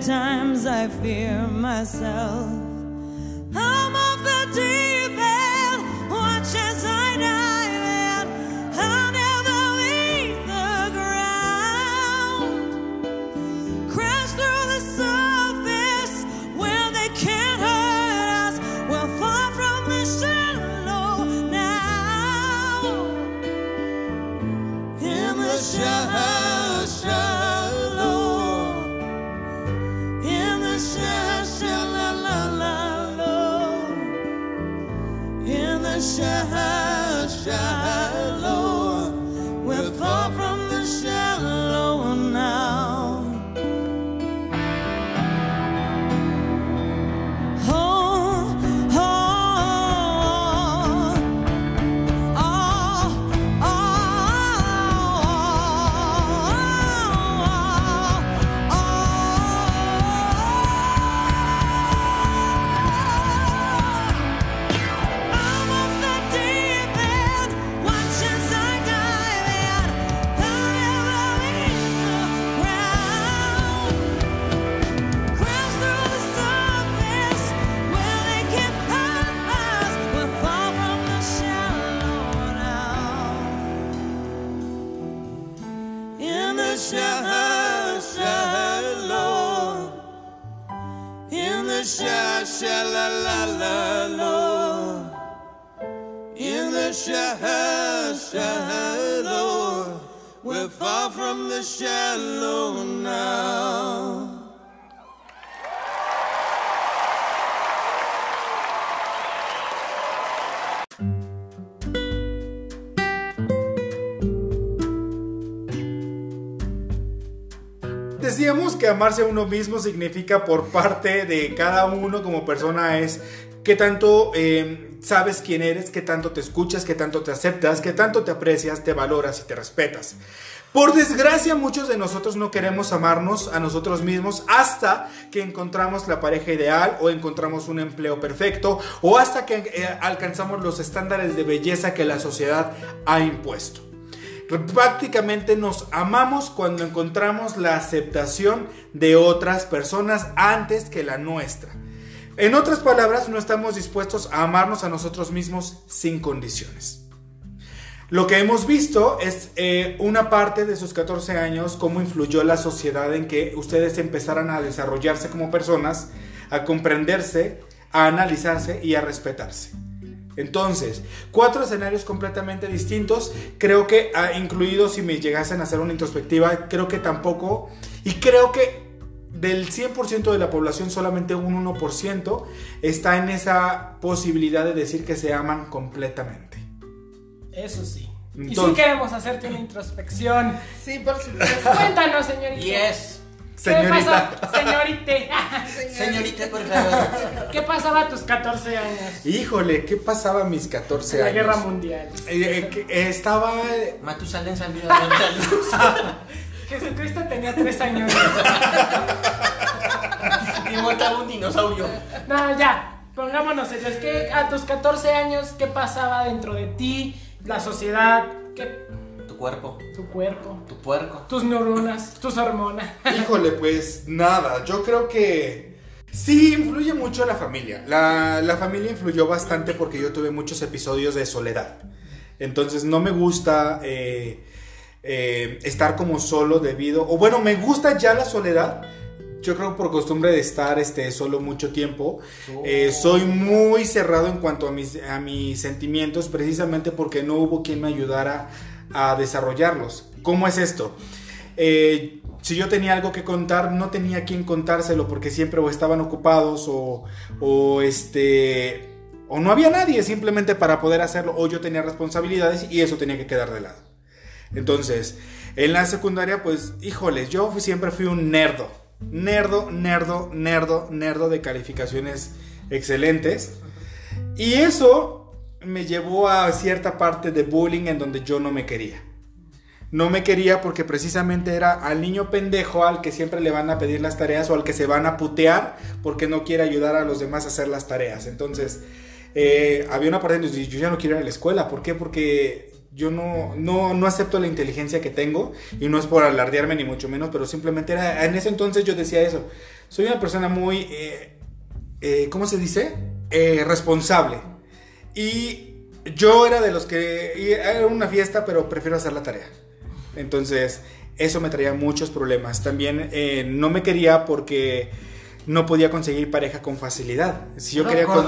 times, I fear myself. Decíamos que amarse a uno mismo significa por parte de cada uno como persona es que tanto eh, sabes quién eres, que tanto te escuchas, que tanto te aceptas, que tanto te aprecias, te valoras y te respetas. Por desgracia, muchos de nosotros no queremos amarnos a nosotros mismos hasta que encontramos la pareja ideal o encontramos un empleo perfecto o hasta que eh, alcanzamos los estándares de belleza que la sociedad ha impuesto. Prácticamente nos amamos cuando encontramos la aceptación de otras personas antes que la nuestra. En otras palabras, no estamos dispuestos a amarnos a nosotros mismos sin condiciones. Lo que hemos visto es eh, una parte de sus 14 años, cómo influyó la sociedad en que ustedes empezaran a desarrollarse como personas, a comprenderse, a analizarse y a respetarse. Entonces, cuatro escenarios completamente distintos. Creo que, ah, incluido si me llegasen a hacer una introspectiva, creo que tampoco. Y creo que del 100% de la población, solamente un 1% está en esa posibilidad de decir que se aman completamente. Eso sí. y sí Entonces- queremos hacerte una introspección. Sí, por supuesto. Cuéntanos, señorita. Yes. ¿Qué Señorita. pasó, señorita? Señorita, por favor. ¿Qué pasaba a tus 14 años? Híjole, ¿qué pasaba a mis 14 En la años? guerra mundial. Eh, eh, eh, estaba... Matusalén salió a la luz. Jesucristo tenía 3 años. Y montaba un dinosaurio. No, ya, pongámonos serios. que a tus 14 años qué pasaba dentro de ti, la sociedad, qué, Tu cuerpo, tu cuerpo, tu puerco. tus neuronas, tus hormonas? Híjole, pues nada, yo creo que Sí, influye mucho la familia. La, la familia influyó bastante porque yo tuve muchos episodios de soledad. Entonces no me gusta eh, eh, estar como solo debido... O bueno, me gusta ya la soledad. Yo creo por costumbre de estar este, solo mucho tiempo. Eh, soy muy cerrado en cuanto a mis, sentimientos precisamente porque no hubo quien me ayudara a desarrollarlos. ¿Cómo es esto? Eh, si yo tenía algo que contar, no tenía quien contárselo porque siempre estaban ocupados o, o este o no había nadie simplemente para poder hacerlo o yo tenía responsabilidades y eso tenía que quedar de lado. Entonces, en la secundaria, pues, híjoles, yo siempre fui un nerdo. Nerdo, nerdo, nerdo, nerdo de calificaciones excelentes. Y eso me llevó a cierta parte de bullying en donde yo no me quería. No me quería porque precisamente era al niño pendejo al que siempre le van a pedir las tareas o al que se van a putear porque no quiere ayudar a los demás a hacer las tareas. Entonces, eh, había una parte donde yo ya no quiero ir a la escuela. ¿Por qué? Porque yo no, no, no acepto la inteligencia que tengo y no es por alardearme ni mucho menos, pero simplemente era, en ese entonces yo decía eso. Soy una persona muy, eh, eh, ¿cómo se dice? Eh, responsable. Y yo era de los que era una fiesta, pero prefiero hacer la tarea. Entonces, eso me traía muchos problemas. También eh, no me quería porque no podía conseguir pareja con facilidad. Si yo ¿No quería con-?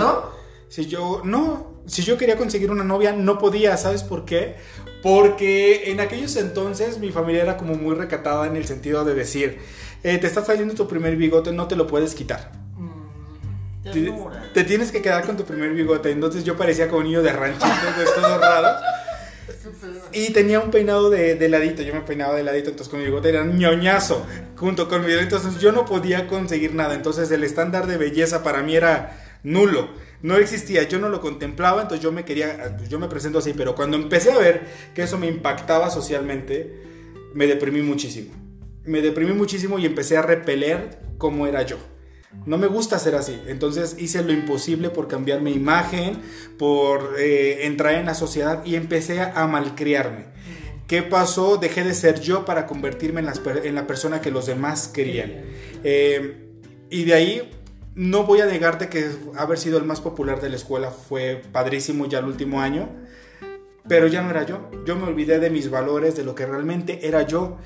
Si yo no, si yo quería conseguir una novia no podía, ¿sabes por qué? Porque en aquellos entonces mi familia era como muy recatada en el sentido de decir, eh, te está saliendo tu primer bigote, no te lo puedes quitar. Te, te tienes que quedar con tu primer bigote. Entonces yo parecía como un niño de ranchito, de todo raro. Y tenía un peinado de, de ladito, yo me peinaba de ladito, entonces con mi bigote era ñoñazo, junto con mi entonces yo no podía conseguir nada, entonces el estándar de belleza para mí era nulo, no existía, yo no lo contemplaba, entonces yo me quería, yo me presento así, pero cuando empecé a ver que eso me impactaba socialmente, me deprimí muchísimo, me deprimí muchísimo y empecé a repeler cómo era yo. No me gusta ser así. Entonces hice lo imposible por cambiar mi imagen, por eh, entrar en la sociedad y empecé a malcriarme. ¿Qué pasó? Dejé de ser yo para convertirme en, las per- en la persona que los demás querían. Eh, y de ahí no voy a negarte que haber sido el más popular de la escuela fue padrísimo ya el último año. Pero ya no era yo. Yo me olvidé de mis valores, de lo que realmente era yo.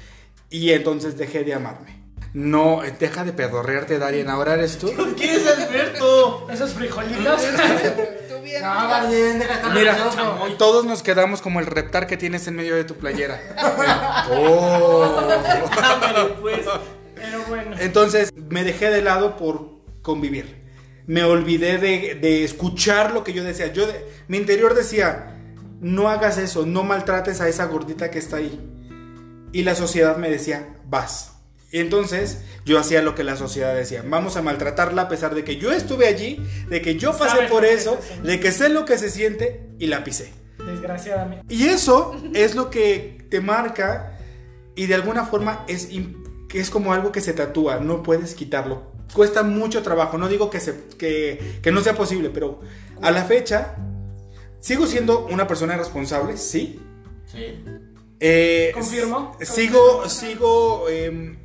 Y entonces dejé de amarme. No, deja de pedorrearte, Darien. Ahora eres tú. ¿Quién es Alberto? Esos frijolitos. Tú bien. No, Darien, deja Mira, todos nos quedamos como el reptar que tienes en medio de tu playera. Oh. Pues. Pero bueno. Entonces me dejé de lado por convivir. Me olvidé de, de escuchar lo que yo decía. Yo de- mi interior decía, no hagas eso, no maltrates a esa gordita que está ahí. Y la sociedad me decía, vas. Y entonces yo hacía lo que la sociedad decía, vamos a maltratarla a pesar de que yo estuve allí, de que yo pasé por eso, de que sé lo que se siente y la pisé. Desgraciadamente. Y eso es lo que te marca y de alguna forma es, es como algo que se tatúa, no puedes quitarlo. Cuesta mucho trabajo, no digo que, se, que, que no sea posible, pero a la fecha sigo siendo una persona responsable, sí. Sí. Eh, Confirmo. Sigo, sigo em,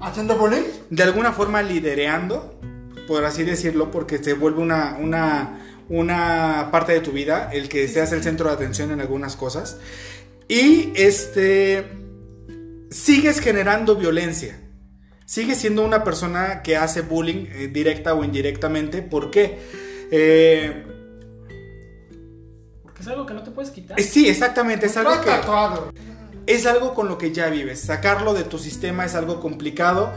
¿Haciendo bullying? de alguna forma lidereando, por así decirlo, porque se vuelve una, una, una parte de tu vida, el que seas el centro de atención en algunas cosas. Y este, sigues generando violencia. Sigues siendo una persona que hace bullying eh, directa o indirectamente. ¿Por qué? Eh, Porque es algo que no te puedes quitar. eh, sí, exactamente. Es algo que, tatuado. es algo con lo que ya vives. Sacarlo de tu sistema es algo complicado,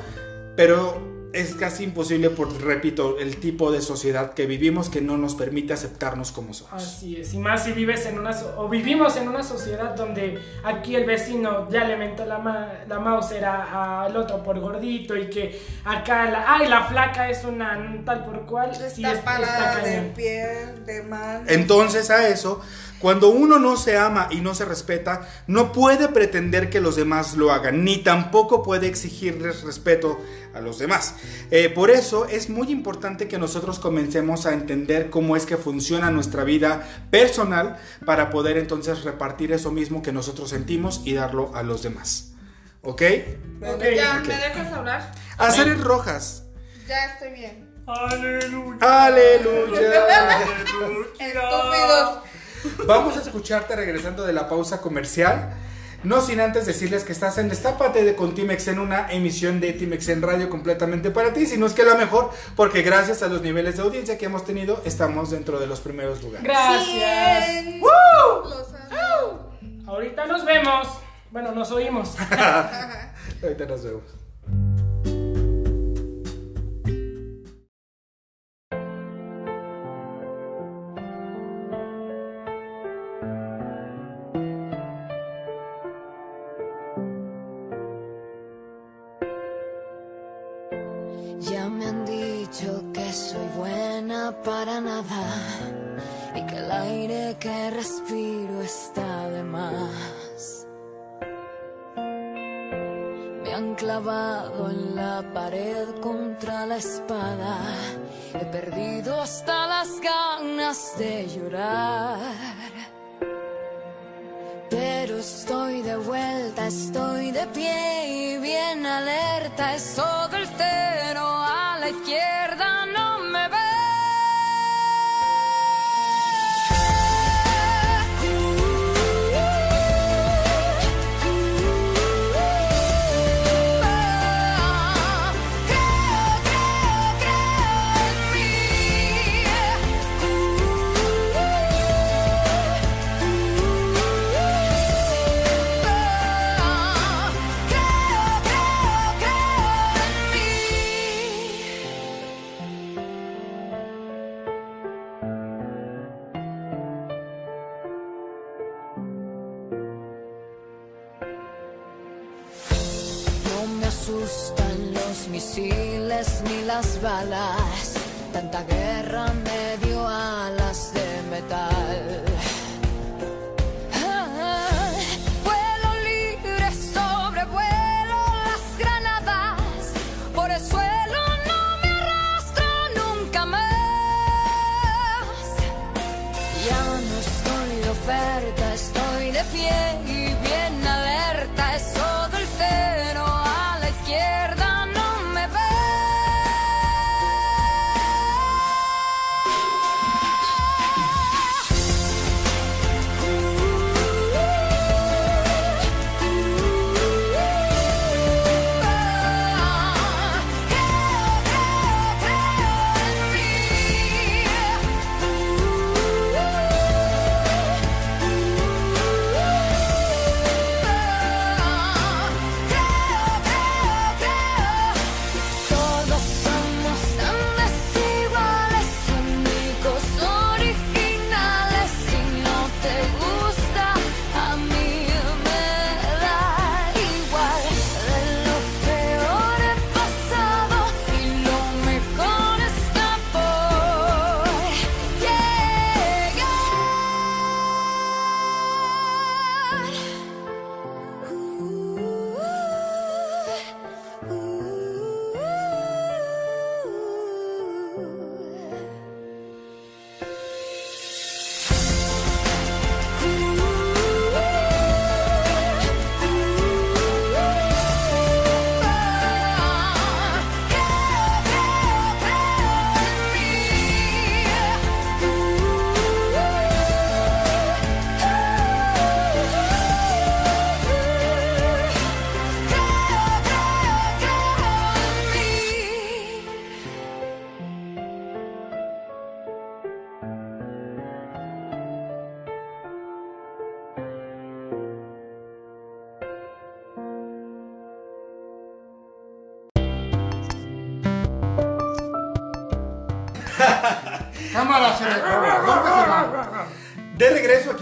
pero es casi imposible por, repito, el tipo de sociedad que vivimos que no nos permite aceptarnos como somos. Así es, y más si vives en una so- o vivimos en una sociedad donde aquí el vecino ya le mentó la, ma la Mauser a- al otro por gordito y que acá la, ay, la flaca es una tal por cual, sí Está es- parada de pie, de mano. Entonces a eso, cuando uno no se ama y no se respeta, no puede pretender que los demás lo hagan, ni tampoco puede exigirles respeto a los demás. Eh, por eso es muy importante que nosotros comencemos a entender cómo es que funciona nuestra vida personal para poder entonces repartir eso mismo que nosotros sentimos y darlo a los demás. ¿Ok? Bueno, Ok, ya. ¿me dejas hablar? Hacer rojas. Ya estoy bien. Aleluya. Aleluya. Estúpidos. Vamos a escucharte regresando de la pausa comercial. No sin antes decirles que estás en Destápate de con Timex en una emisión de Timex en Radio completamente para ti, si no es que la mejor, porque gracias a los niveles de audiencia que hemos tenido, estamos dentro de los primeros lugares. Gracias. ¡Woo! Los amo. Ahorita nos vemos. Bueno, nos oímos. Ahorita nos vemos.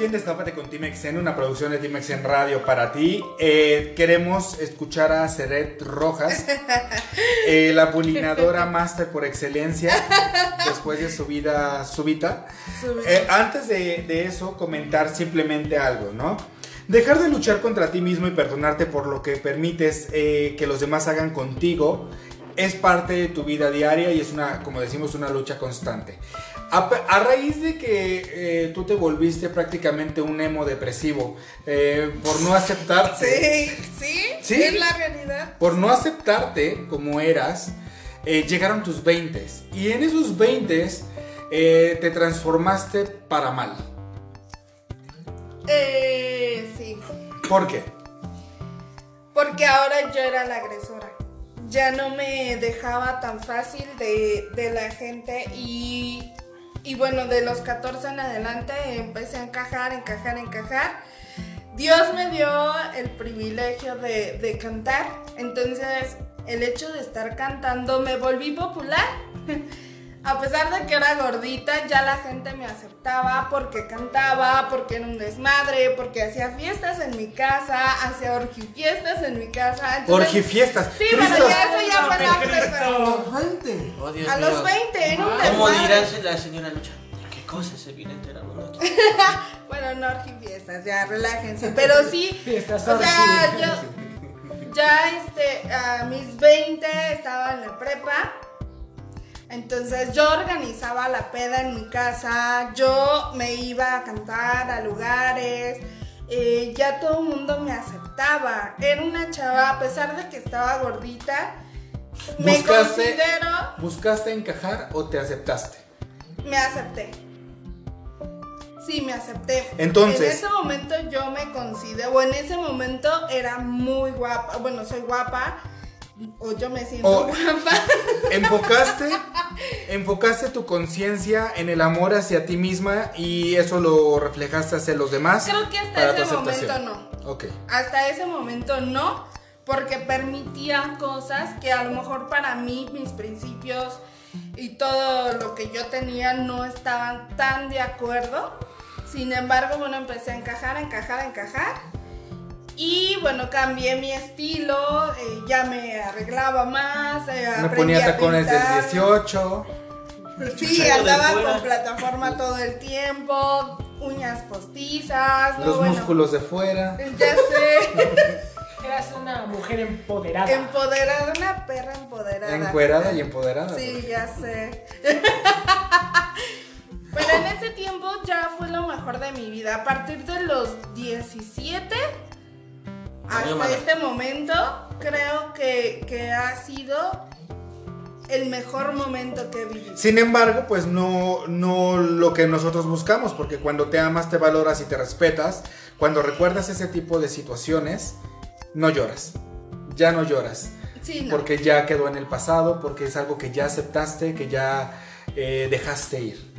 Aquí en con Timex en una producción de Timex en Radio para ti. Eh, queremos escuchar a Seret Rojas, eh, la pulinadora máster por excelencia, después de su vida súbita. Eh, antes de, de eso, comentar simplemente algo, ¿no? Dejar de luchar contra ti mismo y perdonarte por lo que permites eh, que los demás hagan contigo es parte de tu vida diaria y es una, como decimos, una lucha constante. A, raíz de que eh, tú te volviste prácticamente un emo depresivo eh, por no aceptarte, Sí, sí, Sí. es la realidad. por no aceptarte como eras, eh, llegaron tus 20 y en esos 20 eh, te transformaste para mal. Eh, sí. ¿Por qué? Porque ahora yo era la agresora. Ya no me dejaba tan fácil de, de la gente y, y bueno, de los 14 en adelante empecé a encajar, encajar, encajar. Dios me dio el privilegio de, de cantar, entonces el hecho de estar cantando me volví popular. A pesar de que era gordita, ya la gente me aceptaba porque cantaba, porque era un desmadre, porque hacía fiestas en mi casa, hacía orgifiestas en mi casa. Entonces- Orgifiestas. Sí, pero ya eso ya fue antes, pero- Oh, Dios A mío. los 20, era un ¿Cómo desmadre. dirá la señora Lucha? ¿De qué cosa se viene enterando aquí? Bueno, no orgifiestas, ya relájense. Pero sí, Fiestas o sea, yo ya este, a mis 20 estaba en la prepa. Entonces yo organizaba la peda en mi casa, yo me iba a cantar a lugares, eh, ya todo el mundo me aceptaba. Era una chava, a pesar de que estaba gordita, me ¿Buscaste, considero, ¿Buscaste encajar o te aceptaste? me acepté. Sí, me acepté. Entonces- En ese momento yo me considero, o en ese momento era muy guapa, bueno, soy guapa, o yo me siento O- guapa. Enfocaste, enfocaste tu conciencia en el amor hacia ti misma y eso lo reflejaste hacia los demás. Creo que hasta para ese momento no. Ok. Hasta ese momento no, porque permitía cosas que a lo mejor para mí, mis principios y todo lo que yo tenía no estaban tan de acuerdo. Sin embargo, bueno, empecé a encajar, a encajar, a encajar. Y bueno, cambié mi estilo, eh, ya me arreglaba más. eh, Me ponía a tacones del pintar. 18. Sí, andaba con plataforma todo el tiempo, uñas postizas. no, Los bueno, músculos de fuera. Ya sé. Eras una mujer empoderada. Empoderada, una perra empoderada. Encuerada y empoderada. Sí, ya sé. Pero en ese tiempo ya fue lo mejor de mi vida. A partir de los 17 hasta este momento, creo que, que ha sido el mejor momento que he vivido. Sin embargo, pues no, no lo que nosotros buscamos, porque cuando te amas, te valoras y te respetas, cuando recuerdas ese tipo de situaciones, no lloras. Ya no lloras. Sí, no. Porque ya quedó en el pasado, porque es algo que ya aceptaste, que ya eh, dejaste ir.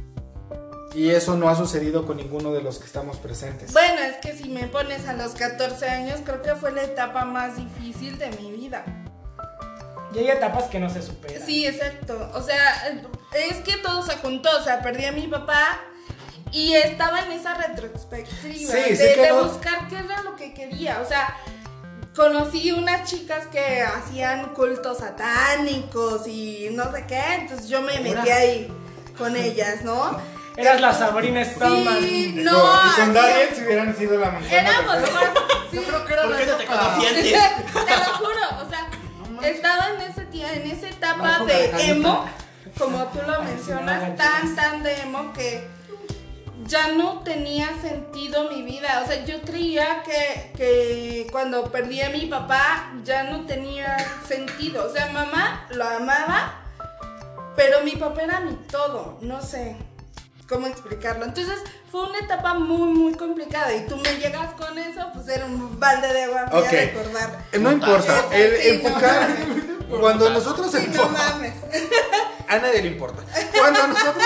Y eso no ha sucedido con ninguno de los que estamos presentes. Bueno, es que si me pones a los 14 años, creo que fue la etapa más difícil de mi vida. Y hay etapas que no se superan. Sí, exacto. O sea, es que todo se juntó. O sea, perdí a mi papá y estaba en esa retrospectiva Sí, de, sé que de no- buscar qué era lo que quería. O sea, conocí unas chicas que hacían cultos satánicos y no sé qué. Entonces yo me metí ahí con ellas, ¿no? Eras la Sabrina Stallman. Sí, no. con- y con hacía- Daniel si hubieran sido la manzana. Éramos sí, creo que era ¿Por la qué no te etapa- conocí antes? te lo juro, o sea, estaba en ese en esa etapa de emo, como tú lo mencionas, tan tan de emo que ya no tenía sentido mi vida. O sea, yo creía que, que cuando perdí a mi papá ya no tenía sentido. O sea, mamá lo amaba, pero mi papá era mi todo. No sé cómo explicarlo. Entonces fue una etapa muy, muy complicada. Y tú me llegas con eso, pues era un balde de agua fría Ok. recordar. Eh, No importa, el sí, enfocar. Cuando nosotros Sí, no enfocamos. mames. A nadie le importa. Cuando nosotros,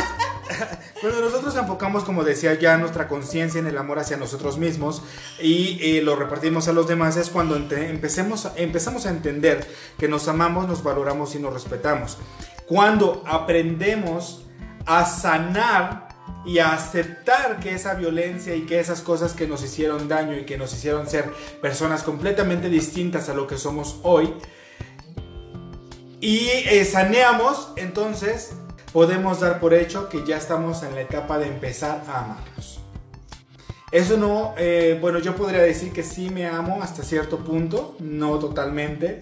cuando nosotros enfocamos, como decía ya, nuestra conciencia en el amor hacia nosotros mismos y eh, lo repartimos a los demás, es cuando empecemos, empezamos a entender que nos amamos, nos valoramos y nos respetamos. Cuando aprendemos a sanar y a aceptar que esa violencia y que esas cosas que nos hicieron daño y que nos hicieron ser personas completamente distintas a lo que somos hoy, y eh, saneamos, entonces podemos dar por hecho que ya estamos en la etapa de empezar a amarnos. Eso no, eh, bueno, yo podría decir que sí me amo hasta cierto punto, no totalmente,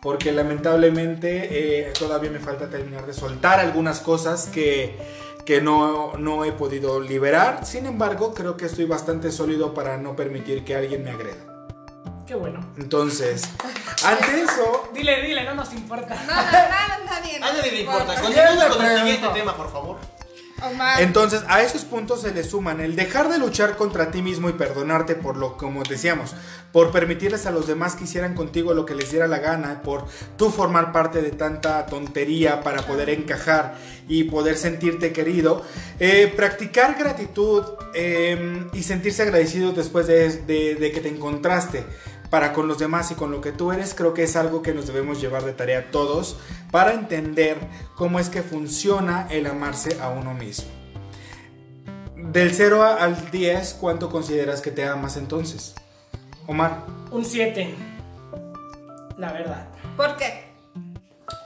porque lamentablemente eh, todavía me falta terminar de soltar algunas cosas que, que no, no he podido liberar. Sin embargo, creo que estoy bastante sólido para no permitir que alguien me agreda. Qué bueno. Entonces, ante eso, Dile, dile, no nos importa. Nada, nada, nadie. A nadie le importa. Continuemos con el siguiente tema, por favor. Entonces, a esos puntos se le suman el dejar de luchar contra ti mismo y perdonarte por lo, como decíamos, por permitirles a los demás que hicieran contigo lo que les diera la gana, por tú formar parte de tanta tontería para poder encajar y poder sentirte querido. Eh, practicar gratitud eh, y sentirse agradecido después de, de- de que te encontraste para con los demás y con lo que tú eres, creo que es algo que nos debemos llevar de tarea todos para entender cómo es que funciona el amarse a uno mismo. Del 0 a- al 10, ¿cuánto consideras que te amas entonces? Omar. Un 7. La verdad. ¿Por qué?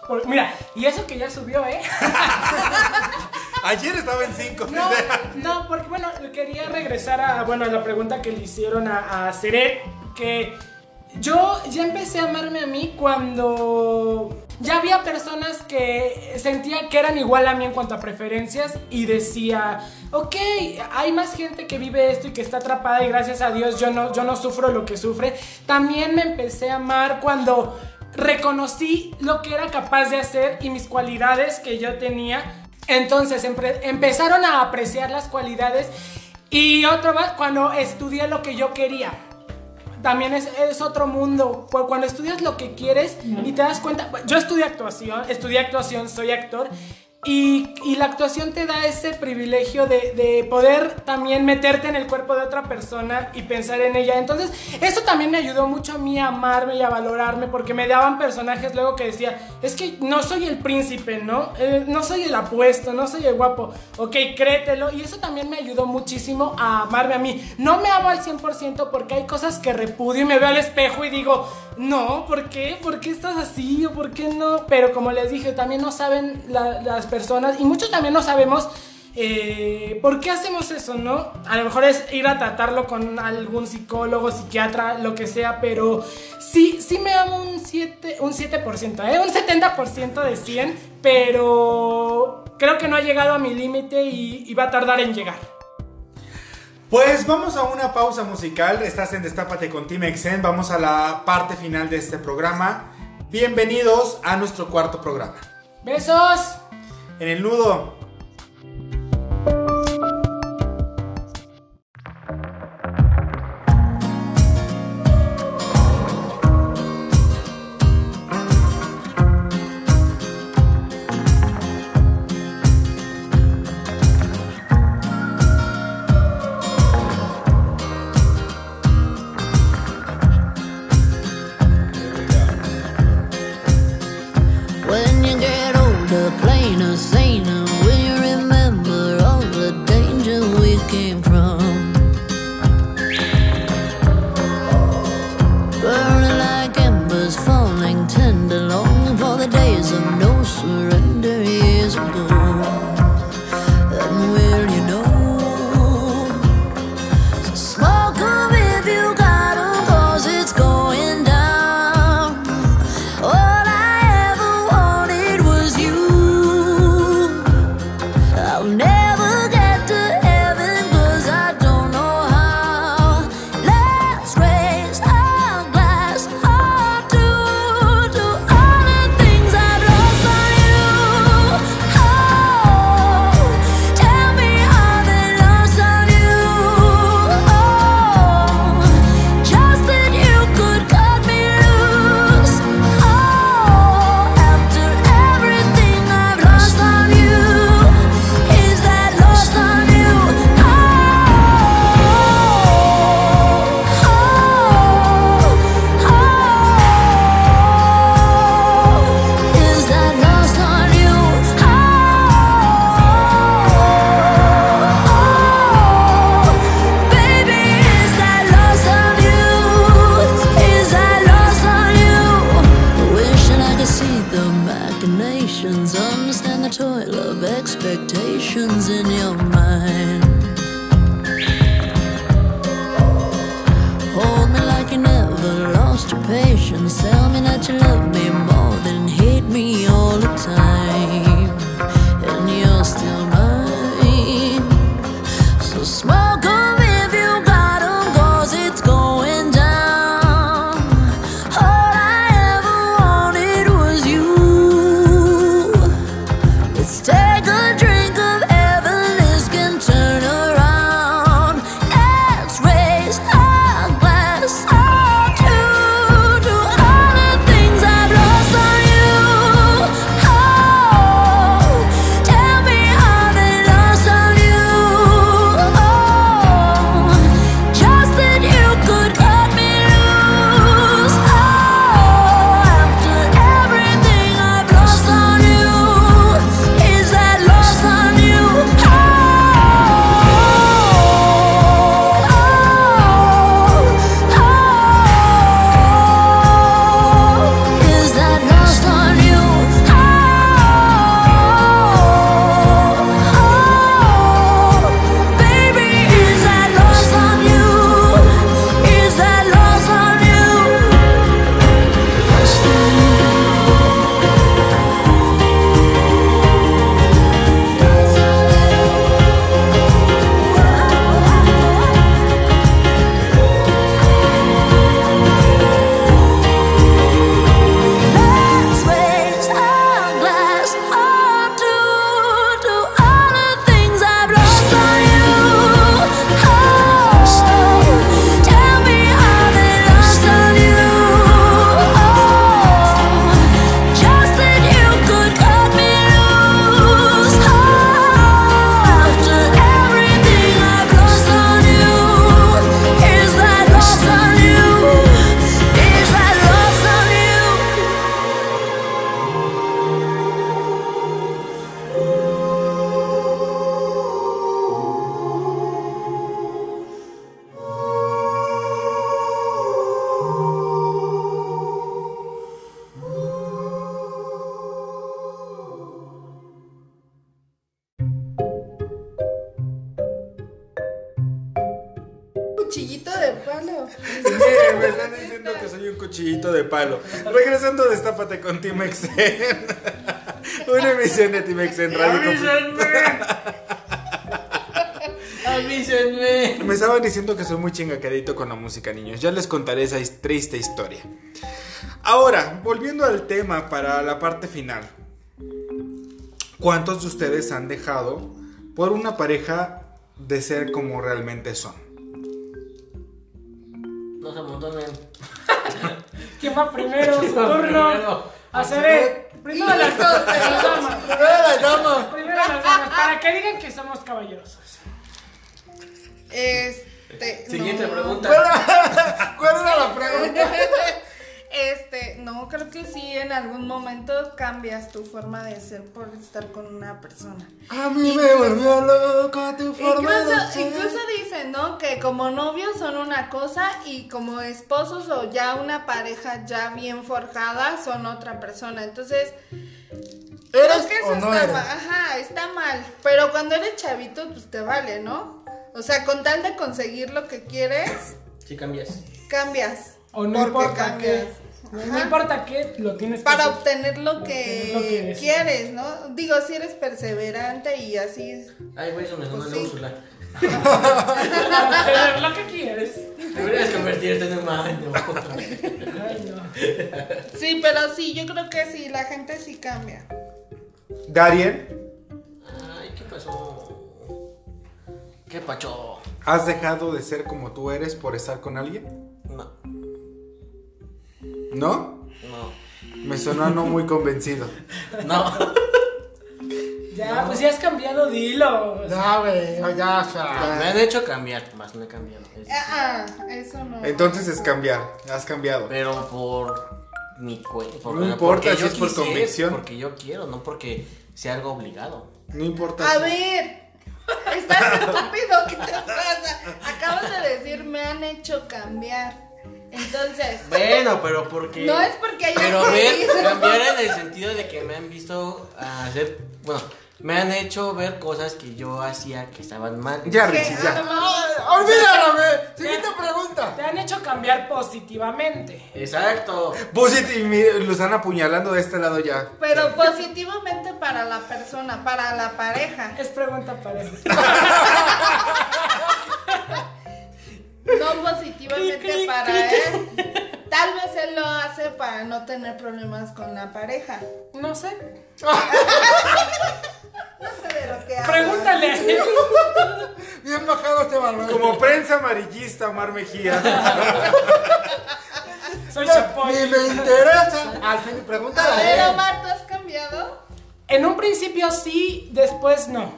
Por- mira, y eso que ya subió, ¿eh? Ayer estaba en 5. No, no, porque bueno, quería regresar a, bueno, a la pregunta que le hicieron a, a Seret, que yo ya empecé a amarme a mí cuando ya había personas que sentía que eran igual a mí en cuanto a preferencias y decía, ok, hay más gente que vive esto y que está atrapada y gracias a Dios yo no, yo no sufro lo que sufre. También me empecé a amar cuando reconocí lo que era capaz de hacer y mis cualidades que yo tenía. Entonces empezaron a apreciar las cualidades y otra vez cuando estudié lo que yo quería. También es, es otro mundo. Cu- Cuando estudias lo que quieres y te das cuenta. Yo estudié actuación, estudié actuación, soy actor. Y, la actuación te da ese privilegio de, de poder también meterte en el cuerpo de otra persona y pensar en ella. Entonces, eso también me ayudó mucho a mí a amarme y a valorarme porque me daban personajes luego que decía, es que no soy el príncipe, ¿no? Eh, no soy el apuesto, no soy el guapo. Ok, créetelo. Y eso también me ayudó muchísimo a amarme a mí. No me amo al 100% porque hay cosas que repudio y me veo al espejo y digo, no, ¿por qué? ¿Por qué estás así? ¿O por qué no? Pero como les dije, también no saben la- las personas y muchos también no sabemos eh, por qué hacemos eso, ¿no? A lo mejor es ir a tratarlo con algún psicólogo, psiquiatra, lo que sea, pero sí, sí me amo un 7%, un 7%, ¿eh? Un 70% de 100, pero creo que no ha llegado a mi límite y, y va a tardar en llegar. Pues vamos a una pausa musical. Estás en Destápate con Team Exen. Vamos a la parte final de este programa. Bienvenidos a nuestro cuarto programa. ¡Besos! En el nudo. Palo. Regresando, destápate con Team Exen. Una emisión de Team Exen Radio. ¡Avísenme! Me estaban diciendo que soy muy chingaquedito con la música, niños. Ya les contaré esa triste historia. Ahora, volviendo al tema para la parte final. ¿Cuántos de ustedes han dejado por una pareja de ser como realmente son? No se amontonen. ¿Quién va primero? Su ¿Quién va turno. primero? A ver, primero las, las damas. Primero las damas. Primero las damas. Para que digan que somos caballerosos. Este. Siguiente no. pregunta. ¿Cuál era la pregunta? Este, no, creo que sí, en algún momento cambias tu forma de ser por estar con una persona. A mí me volvió loco tu forma de Incluso, ser. incluso dicen, ¿no? Que como novios son una cosa y como esposos o ya una pareja ya bien forjada son otra persona. Entonces, creo ¿Eres que eso o no está eres? mal. Ajá, está mal. Pero cuando eres chavito, pues te vale, ¿no? O sea, con tal de conseguir lo que quieres, Si cambias. cambias. O no importa cambias. qué. No importa qué, lo tienes que Para hacer. obtener lo Obtener que, lo que quieres, ¿no? Digo, si eres perseverante y así. Ay, güey, eso me sonó Pues sí. Úrsula. Para obtener lo que quieres. Deberías convertirte en un baño. Ay, no. Sí, pero sí, yo creo que sí, la gente sí cambia. Darien, Ay, ¿qué pasó? ¿Qué pacho? ¿has dejado de ser como tú eres por estar con alguien? No, ¿No? no, Me sonó no muy convencido. no. Ya, pues ya has cambiado, dilo. Ya, güey, ya, o sea. Me han hecho cambiar, más no he cambiado. Es- Ah, eso no. Entonces es cambiar, has cambiado. Pero por mi cuenta. No importa si es por convicción. Porque yo quiero, no porque sea algo obligado. No importa. A si- ver, estás estúpido, ¿qué te pasa? Acabas de decir, me han hecho cambiar. Entonces, Bueno, pero porque. no es porque hayas Pero ver, cambiar en el sentido de que me han visto hacer. Bueno, me han hecho ver cosas que yo hacía que estaban mal. Ya. Richie, Ah, ya. mames. Olvídalo. Siguiente pregunta. Te han hecho cambiar positivamente. Exacto. Mi- lo están apuñalando de este lado ya. Pero positivamente para la persona, para la pareja. Es pregunta para él. No positivamente para él. Tal vez él lo hace para no tener problemas con la pareja. No sé. No sé de lo que habla. Pregúntale. Bien bajado este balón. Como prensa amarillista, Omar Mejía. Soy Ni chapoy. me interesa. Al fin, pregúntale A ver. Omar, ¿tú has cambiado? En un principio sí, después no.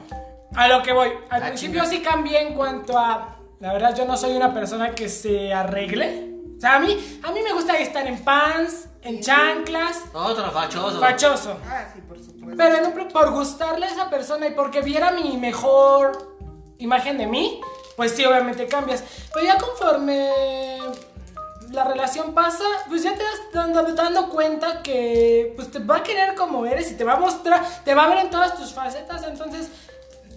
A lo que voy. Al Ah, principio sí cambié en cuanto a. La verdad, yo no soy una persona que se arregle. O sea, a mí, a mí me gusta estar en pants, en chanclas, Otro fachoso. fachoso. Ah, sí, por supuesto. Pero en un pr- por gustarle a esa persona y porque viera mi mejor imagen de mí, pues sí, obviamente cambias. Pero ya conforme la relación pasa, pues ya te vas dando, dando cuenta que pues te va a querer como eres y te va a mostrar, te va a ver en todas tus facetas. Entonces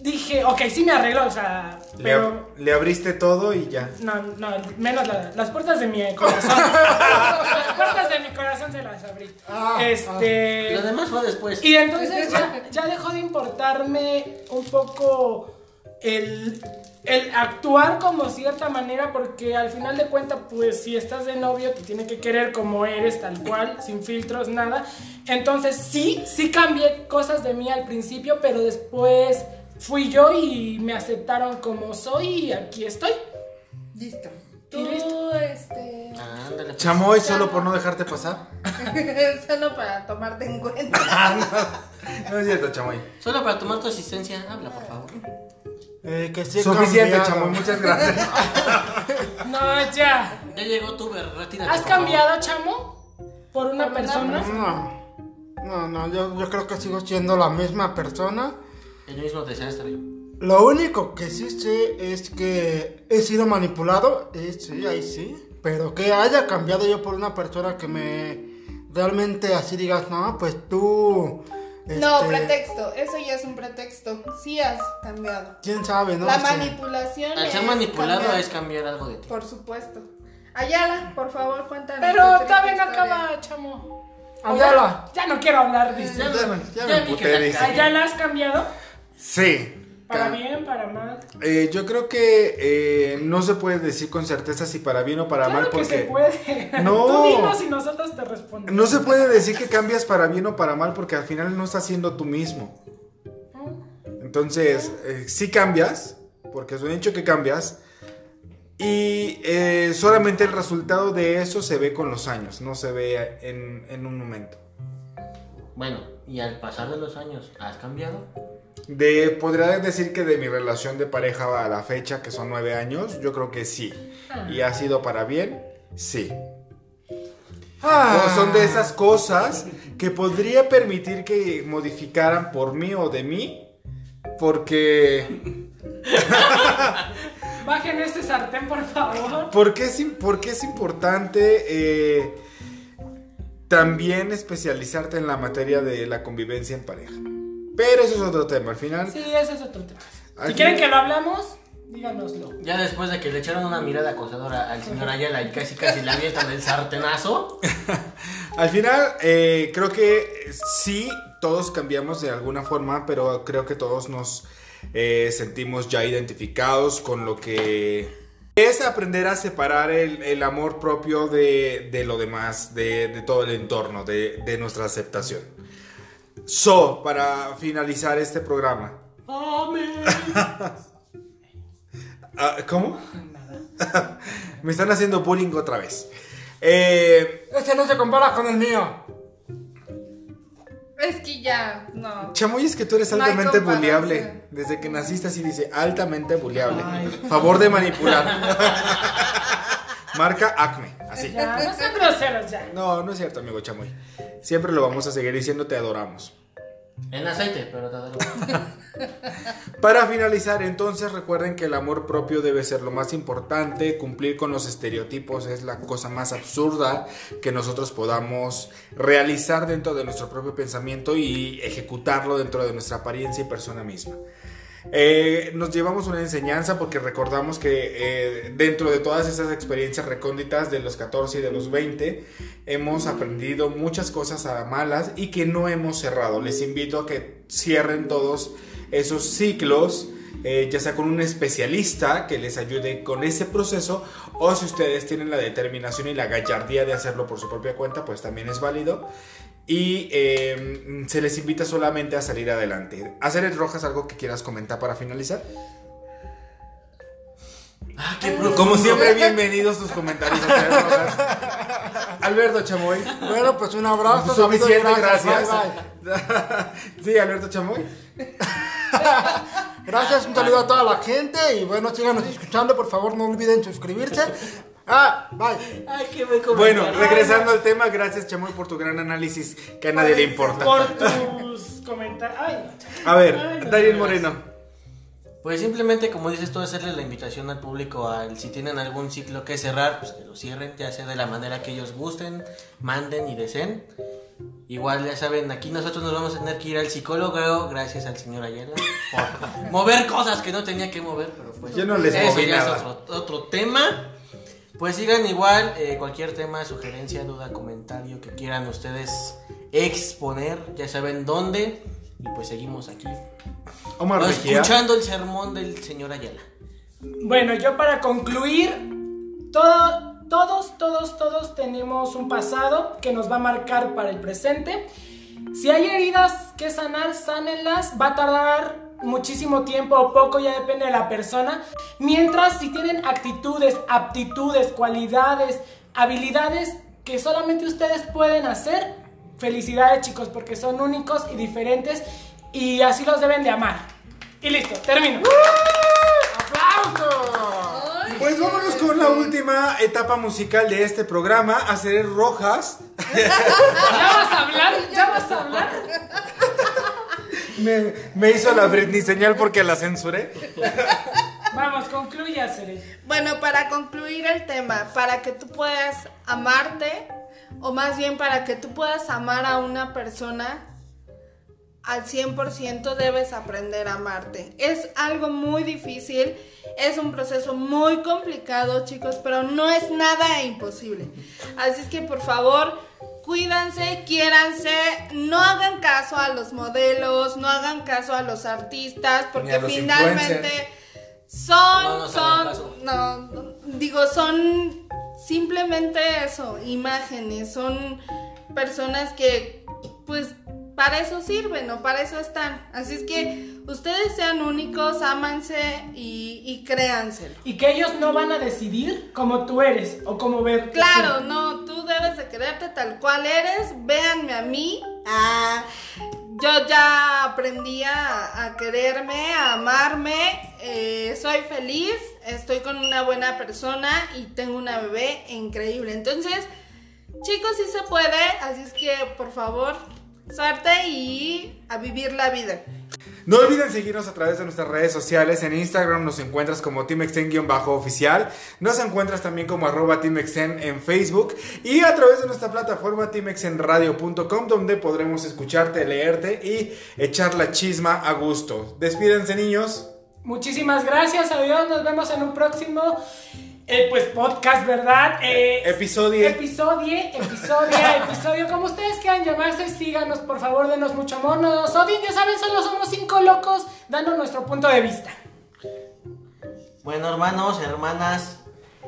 dije, ok, sí me arreglo, o sea, Le, pero... le abriste todo y ya. No, no, menos la- las puertas de mi corazón. las puertas de mi corazón se las abrí. Ah, este. Lo demás fue después. Y entonces ya, ya dejó de importarme un poco el, el actuar como cierta manera, porque al final de cuentas, pues si estás de novio, te tiene que querer como eres, tal cual, sin filtros, nada. Entonces sí, sí cambié cosas de mí al principio, pero después fui yo y me aceptaron como soy y aquí estoy. Listo. Tú, listo. este. Ándale. pues. Chamoy solo por no dejarte pasar. Solo para tomarte en cuenta. No es cierto, Chamoy. Solo para tomar tu asistencia, habla, por favor. Eh, que sí Suficiente, cambiado. Chamoy, muchas gracias. No, ya. Ya llegó tu ver, retírate. ¿Has cambiado, chamo? ¿Por una Por una persona? No, no, no, yo, yo creo que sigo siendo la misma persona. El mismo desastre. Lo único que sí sé es que he sido manipulado, eh, sí, ahí sí. Pero que haya cambiado yo por una persona que me realmente así digas, no, pues tú No, Este, pretexto. Eso ya es un pretexto. Sí has cambiado. ¿Quién sabe, no? La Este, manipulación. Al ser es manipulado cambiar. es cambiar algo de ti. Por supuesto. Ayala, por favor, cuéntanos. Pero todavía no acaba, chamo. Ayala. Ya no quiero hablar, dice. Ya, me- ya me ya la dice. ¿Ayala has cambiado? Sí. ¿Para bien, para mal? Eh, yo creo que eh, no se puede decir con certeza si para bien o para Claro mal que porque se puede. No. Tú dinos y nosotros te respondemos. no se puede decir que cambias para bien o para mal porque al final no estás siendo tú mismo. Entonces, eh, sí cambias, porque es un hecho que cambias, y eh, solamente el resultado de eso se ve con los años, no se ve en, en un momento. Bueno, y al pasar de los años, ¿has cambiado? De, podría decir que de mi relación de pareja a la fecha, que son nueve años, yo creo que sí. Y ha sido para bien, sí. Ah. O son de esas cosas que podría permitir que modificaran por mí o de mí, porque, Bajen este sartén, por favor. porque, es, porque es importante eh, también especializarte en la materia de la convivencia en pareja. Pero eso es otro tema, al final... Sí, ese es otro tema. Si quieren que lo hablamos, díganoslo. Ya después de que le echaron una mirada acosadora al señor Ayala y casi casi le avientan el sartenazo. Al final, eh, creo que sí, todos cambiamos de alguna forma, pero creo que todos nos eh, sentimos ya identificados con lo que es aprender a separar el, el amor propio de, de lo demás, de, de todo el entorno, de, de nuestra aceptación. So, para finalizar este programa. Ah, ¿Cómo? Me están haciendo bullying otra vez. Eh, Este no se compara con el mío. Es que ya, no. Chamoy, es que tú eres No altamente comparación. buleable. Desde que naciste así dice, altamente buleable. Favor de manipular. Marca Acme, así. Ya, no sean groseros ya. No, no es cierto, amigo Chamoy. Siempre lo vamos a seguir diciendo, te adoramos. En aceite, pero. Para finalizar, entonces recuerden que el amor propio debe ser lo más importante, cumplir con los estereotipos es la cosa más absurda que nosotros podamos realizar dentro de nuestro propio pensamiento y ejecutarlo dentro de nuestra apariencia y persona misma. Eh, nos llevamos una enseñanza porque recordamos que eh, dentro de todas esas experiencias recónditas de los 14 y de los 20 hemos aprendido muchas cosas malas y que no hemos cerrado. Les invito a que cierren todos esos ciclos, eh, ya sea con un especialista que les ayude con ese proceso o si ustedes tienen la determinación y la gallardía de hacerlo por su propia cuenta, pues también es válido. Y eh, se les invita solamente a salir adelante. Hacer Rojas, algo que quieras comentar para finalizar. Como siempre, bienvenidos tus comentarios. Alberto Chamoy. Bueno, pues un abrazo. Suficiente, gracias. Bye, bye. sí, Alberto Chamoy. Gracias, un saludo a toda la gente y bueno, síganos escuchando, por favor, no olviden suscribirse. Ah, bye. Ay, qué buen Bueno, regresando al tema, gracias Chamoy por tu gran análisis que a nadie le importa. Por tus comentarios. A ver, Ay, no, Daniel no, Moreno. Pues simplemente, como dices tú, hacerle la invitación al público al si tienen algún ciclo que cerrar, pues que lo cierren, ya sea de la manera que ellos gusten, manden y deseen. Igual ya saben, aquí nosotros nos vamos a tener que ir al psicólogo, gracias al señor Ayala, por mover cosas que no tenía que mover, pero pues Yo no les eso moví ya nada. es otro, otro tema. Pues sigan igual, eh, cualquier tema, sugerencia, duda, comentario que quieran ustedes exponer, ya saben dónde, y pues seguimos aquí. Omar Mejía. Escuchando el sermón del señor Ayala. Bueno, yo para concluir, todo, todos, todos, todos tenemos un pasado que nos va a marcar para el presente. Si hay heridas que sanar, sánenlas. Va a tardar muchísimo tiempo o poco, ya depende de la persona. Mientras, si tienen actitudes, aptitudes, cualidades, habilidades que solamente ustedes pueden hacer, felicidades chicos, porque son únicos y diferentes y así los deben de amar. Y listo, termino. ¡Aplausos! Pues vámonos con la última etapa musical de este programa, hacer rojas. ¿Ya vas a hablar? ¿Ya vas a hablar? Me, me hizo la Britney señal porque la censuré. Vamos, concluya, Cere. Bueno, para concluir el tema, para que tú puedas amarte, o más bien para que tú puedas amar a una persona, al 100% debes aprender a amarte. Es algo muy difícil, es un proceso muy complicado, chicos, pero no es nada imposible. Así es que por favor, cuídense, quiéranse, no hagan caso a los modelos, no hagan caso a los artistas, porque los finalmente son, No son, no, digo, son simplemente eso, imágenes, son personas que, pues, para eso sirven o para eso están. Así es que ustedes sean únicos, ámanse y, y créanselo. Y que ellos no van a decidir como tú eres o como ver. Claro, no, tú debes de quererte tal cual eres. Véanme a mí. Ah, yo ya aprendí a, a quererme, a amarme. eh, soy feliz, estoy con una buena persona y tengo una bebé increíble. Entonces, chicos, sí se puede. Así es que, por favor, suerte y a vivir la vida. No olviden seguirnos a través de nuestras redes sociales. En Instagram nos encuentras como teamexen-oficial. Nos encuentras también como arroba teamexen en Facebook. Y a través de nuestra plataforma teamexenradio.com donde podremos escucharte, leerte y echar la chisma a gusto. Despídense niños. Muchísimas gracias, adiós, nos vemos en un próximo eh, pues podcast, ¿verdad? Eh, Episodio. Episodio, episodio, episodio, como ustedes quieran llamarse, síganos, por favor, denos mucho amor, no nos odien, ya saben, solo somos cinco locos dando nuestro punto de vista. Bueno, hermanos, hermanas,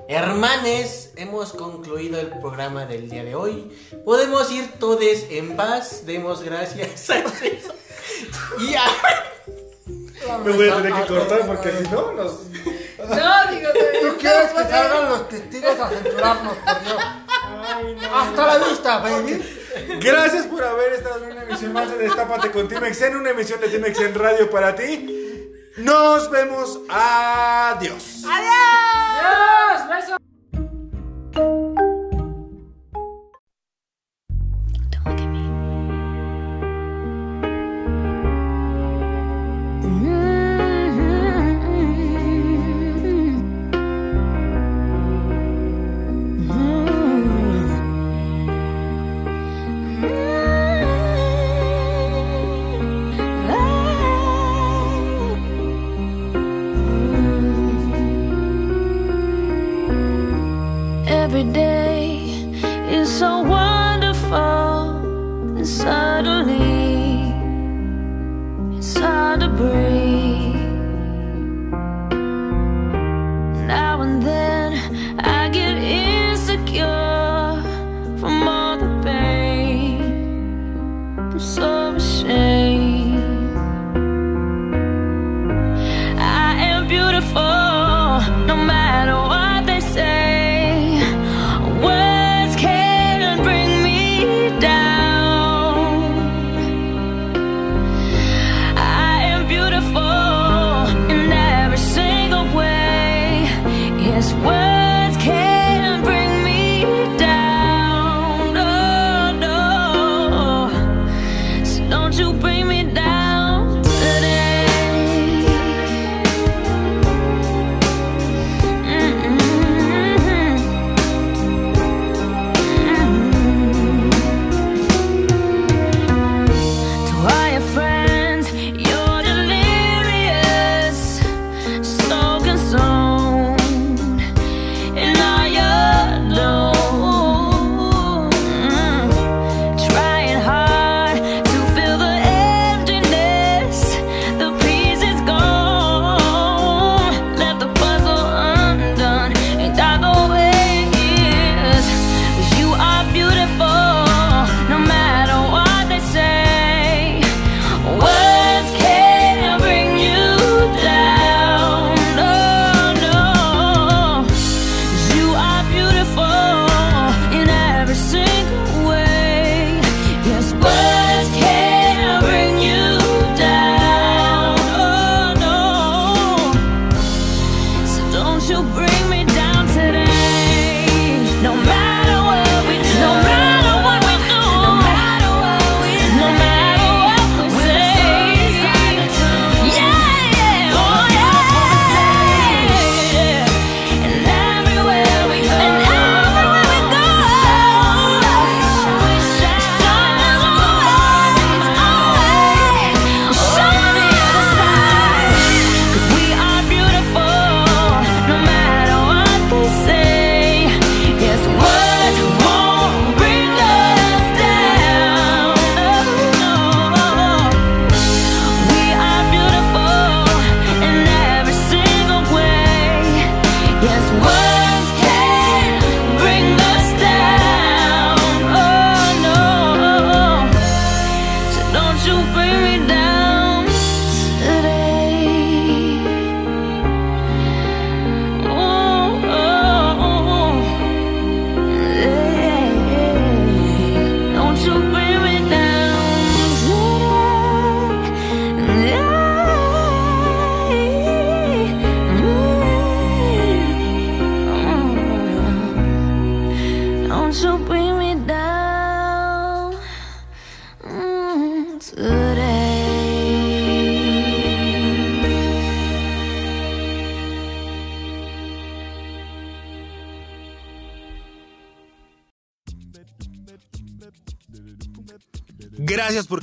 hermanes, hemos concluido el programa del día de hoy. Podemos ir todos en paz. Demos gracias a Dios. Y a... Me voy a tener que cortar porque si no nos... No, digo, ¿Tú quieres que salgan los testigos a censurarnos, por Dios? Hasta la vista, baby. Gracias por haber estado en una emisión más de Destápate con Timexen, una emisión de Timexen Radio para ti. Nos vemos. Adiós. ¡Adiós! ¡Besos!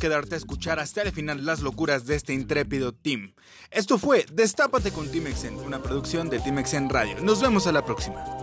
Quedarte a escuchar hasta el final las locuras de este intrépido team. Esto fue Destápate con Team Exen, una producción de Team Exen Radio. Nos vemos a la próxima.